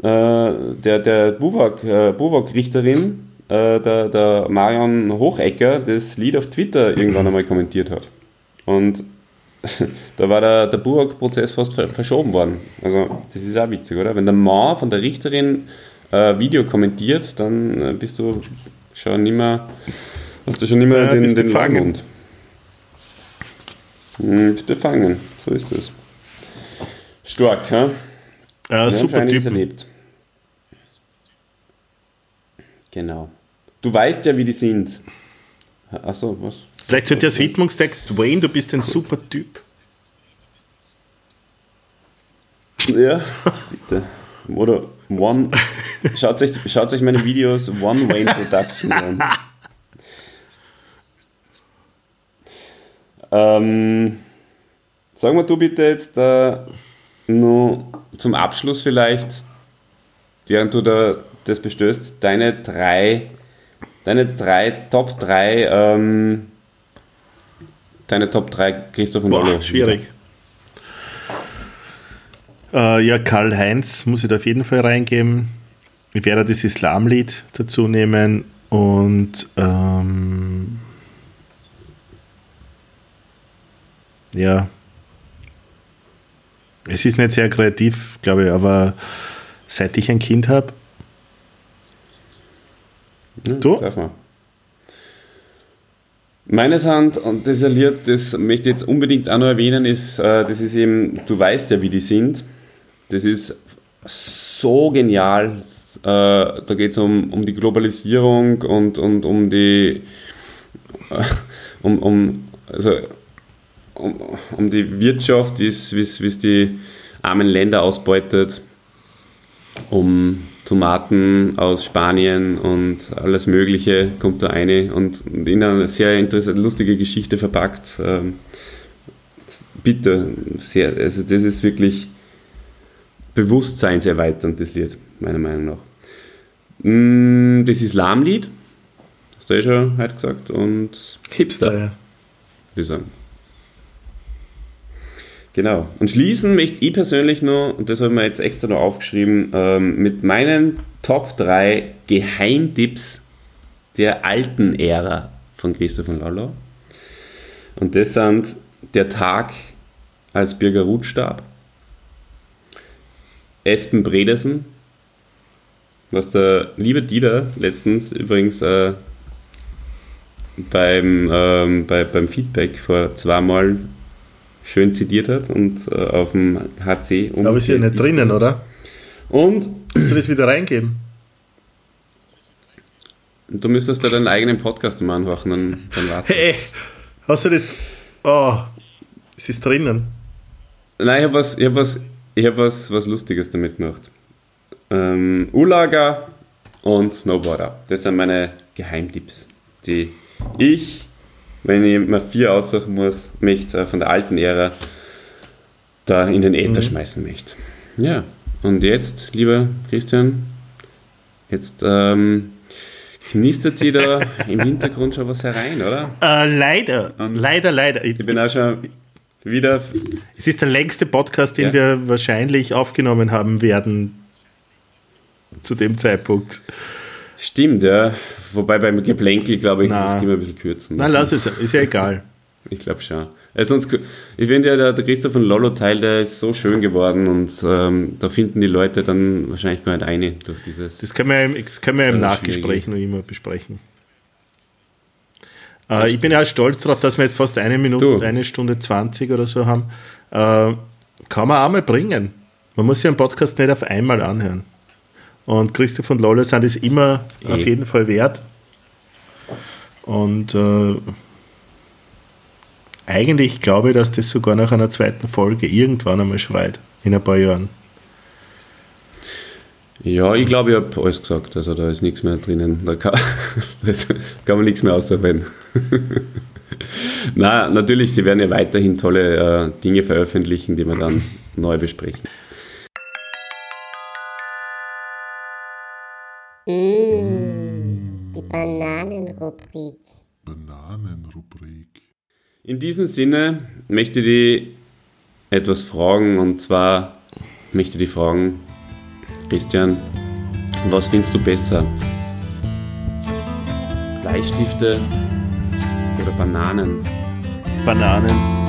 C: äh, äh, der, der Buwak, äh, Buwak-Richterin, äh, der, der Marion Hochecker, das Lied auf Twitter irgendwann einmal kommentiert hat. Und <laughs> da war der, der Buwak-Prozess fast ver verschoben worden. Also, das ist auch witzig, oder? Wenn der Mann von der Richterin äh, Video kommentiert, dann äh, bist du schon mehr, hast du schon mehr
D: Ja,
C: den,
D: bist
C: den. Langmund. Hm, bist befangen, so ist es. Stark, hä? Wir haben schon
D: super Typen.
C: erlebt. Genau. Du weißt ja, wie die sind. Achso, was?
D: Vielleicht sollte das Widmungstext, Wayne, du bist ein super Typ.
C: Ja, bitte. Oder One. Schaut euch, schaut euch meine Videos One Wayne Production an. Ähm, sag mal du bitte jetzt äh, nur zum Abschluss vielleicht, während du da das bestößt, deine drei, deine drei, Top 3, ähm, deine Top 3 Christoph und
D: Boah,
C: Lollo.
D: schwierig. Äh, ja, Karl-Heinz muss ich da auf jeden Fall reingeben. Ich werde das Islamlied dazu nehmen und ähm, ja, es ist nicht sehr kreativ, glaube ich, aber seit ich ein Kind habe, Du?
C: Darf man. Meines Hand, und das Lied, das möchte ich jetzt unbedingt auch noch erwähnen, ist, äh, das ist eben, du weißt ja, wie die sind. Das ist so genial. Äh, da geht es um, um die Globalisierung und, und um die, äh, um, um, also, um, um die Wirtschaft, wie es die armen Länder ausbeutet um Tomaten aus Spanien und alles Mögliche kommt da eine und in eine sehr interessante, lustige Geschichte verpackt. Ähm, bitte, sehr, also das ist wirklich bewusstseinserweiternd, das Lied, meiner Meinung nach. Mm, Das Islamlied, hast du ja schon heute gesagt, und
D: Hipster, ja.
C: würde ich sagen. Genau. Und schließen möchte ich persönlich nur, und das habe ich mir jetzt extra noch aufgeschrieben, ähm, mit meinen Top 3 Geheimtipps der alten Ära von Christoph von Lollo. Und das sind der Tag, als Birger Ruth starb, Espen Bredesen, was der liebe Dieter letztens übrigens äh, beim, ähm, bei, beim Feedback vor zweimal schön zitiert hat und äh, auf dem HC.
D: Aber ist ja nicht drinnen, oder?
C: Und
D: Musst du das wieder reingeben?
C: du müsstest da deinen eigenen Podcast mal anhören, dann, dann war's.
D: Hey, hast du das? Oh, es ist drinnen.
C: Nein, ich habe was, ich hab was, ich hab was, was Lustiges damit gemacht. ähm, U-Lager und Snowboarder. Das sind meine Geheimtipps, die ich, wenn ich mir vier aussuchen muss, möchte von der alten Ära da in den Äther mhm. schmeißen möchte. Ja, und jetzt, lieber Christian, jetzt ähm, knistert sie da <laughs> im Hintergrund schon was herein, oder?
D: Äh, leider, und leider, leider.
C: Ich, ich bin auch schon wieder.
D: Es ist der längste Podcast, den ja. wir wahrscheinlich aufgenommen haben werden zu dem Zeitpunkt.
C: Stimmt, ja. Wobei beim Geplänkel, glaube ich, Na. das können wir ein bisschen kürzen.
D: Nein, lass es, ist ja egal.
C: ich glaube schon. Also sonst, ich finde ja, der, der Christoph von Lollo-Teil, der ist so schön geworden und ähm, da finden die Leute dann wahrscheinlich gar nicht eine durch dieses.
D: Das können wir im, das können wir im Nachgespräch noch immer besprechen. Äh, ich bin ja stolz darauf, dass wir jetzt fast eine Minute, du. eine Stunde 20 oder so haben. Äh, kann man auch mal bringen. Man muss sich einen Podcast nicht auf einmal anhören. Und Christoph und Lolle sind es immer e. auf jeden Fall wert. Und äh, eigentlich glaube ich, dass das sogar nach einer zweiten Folge irgendwann einmal schreit, in ein paar Jahren.
C: Ja, ich glaube, ich habe alles gesagt. Also da ist nichts mehr drinnen. Da kann, <laughs> da kann man nichts mehr ausarbeiten. <laughs> Na, natürlich, sie werden ja weiterhin tolle äh, Dinge veröffentlichen, die wir dann neu besprechen.
E: Bananenrubrik.
C: Bananenrubrik. In diesem Sinne möchte ich etwas fragen und zwar möchte ich fragen, Christian, was findest du besser? Bleistifte oder Bananen?
D: Bananen.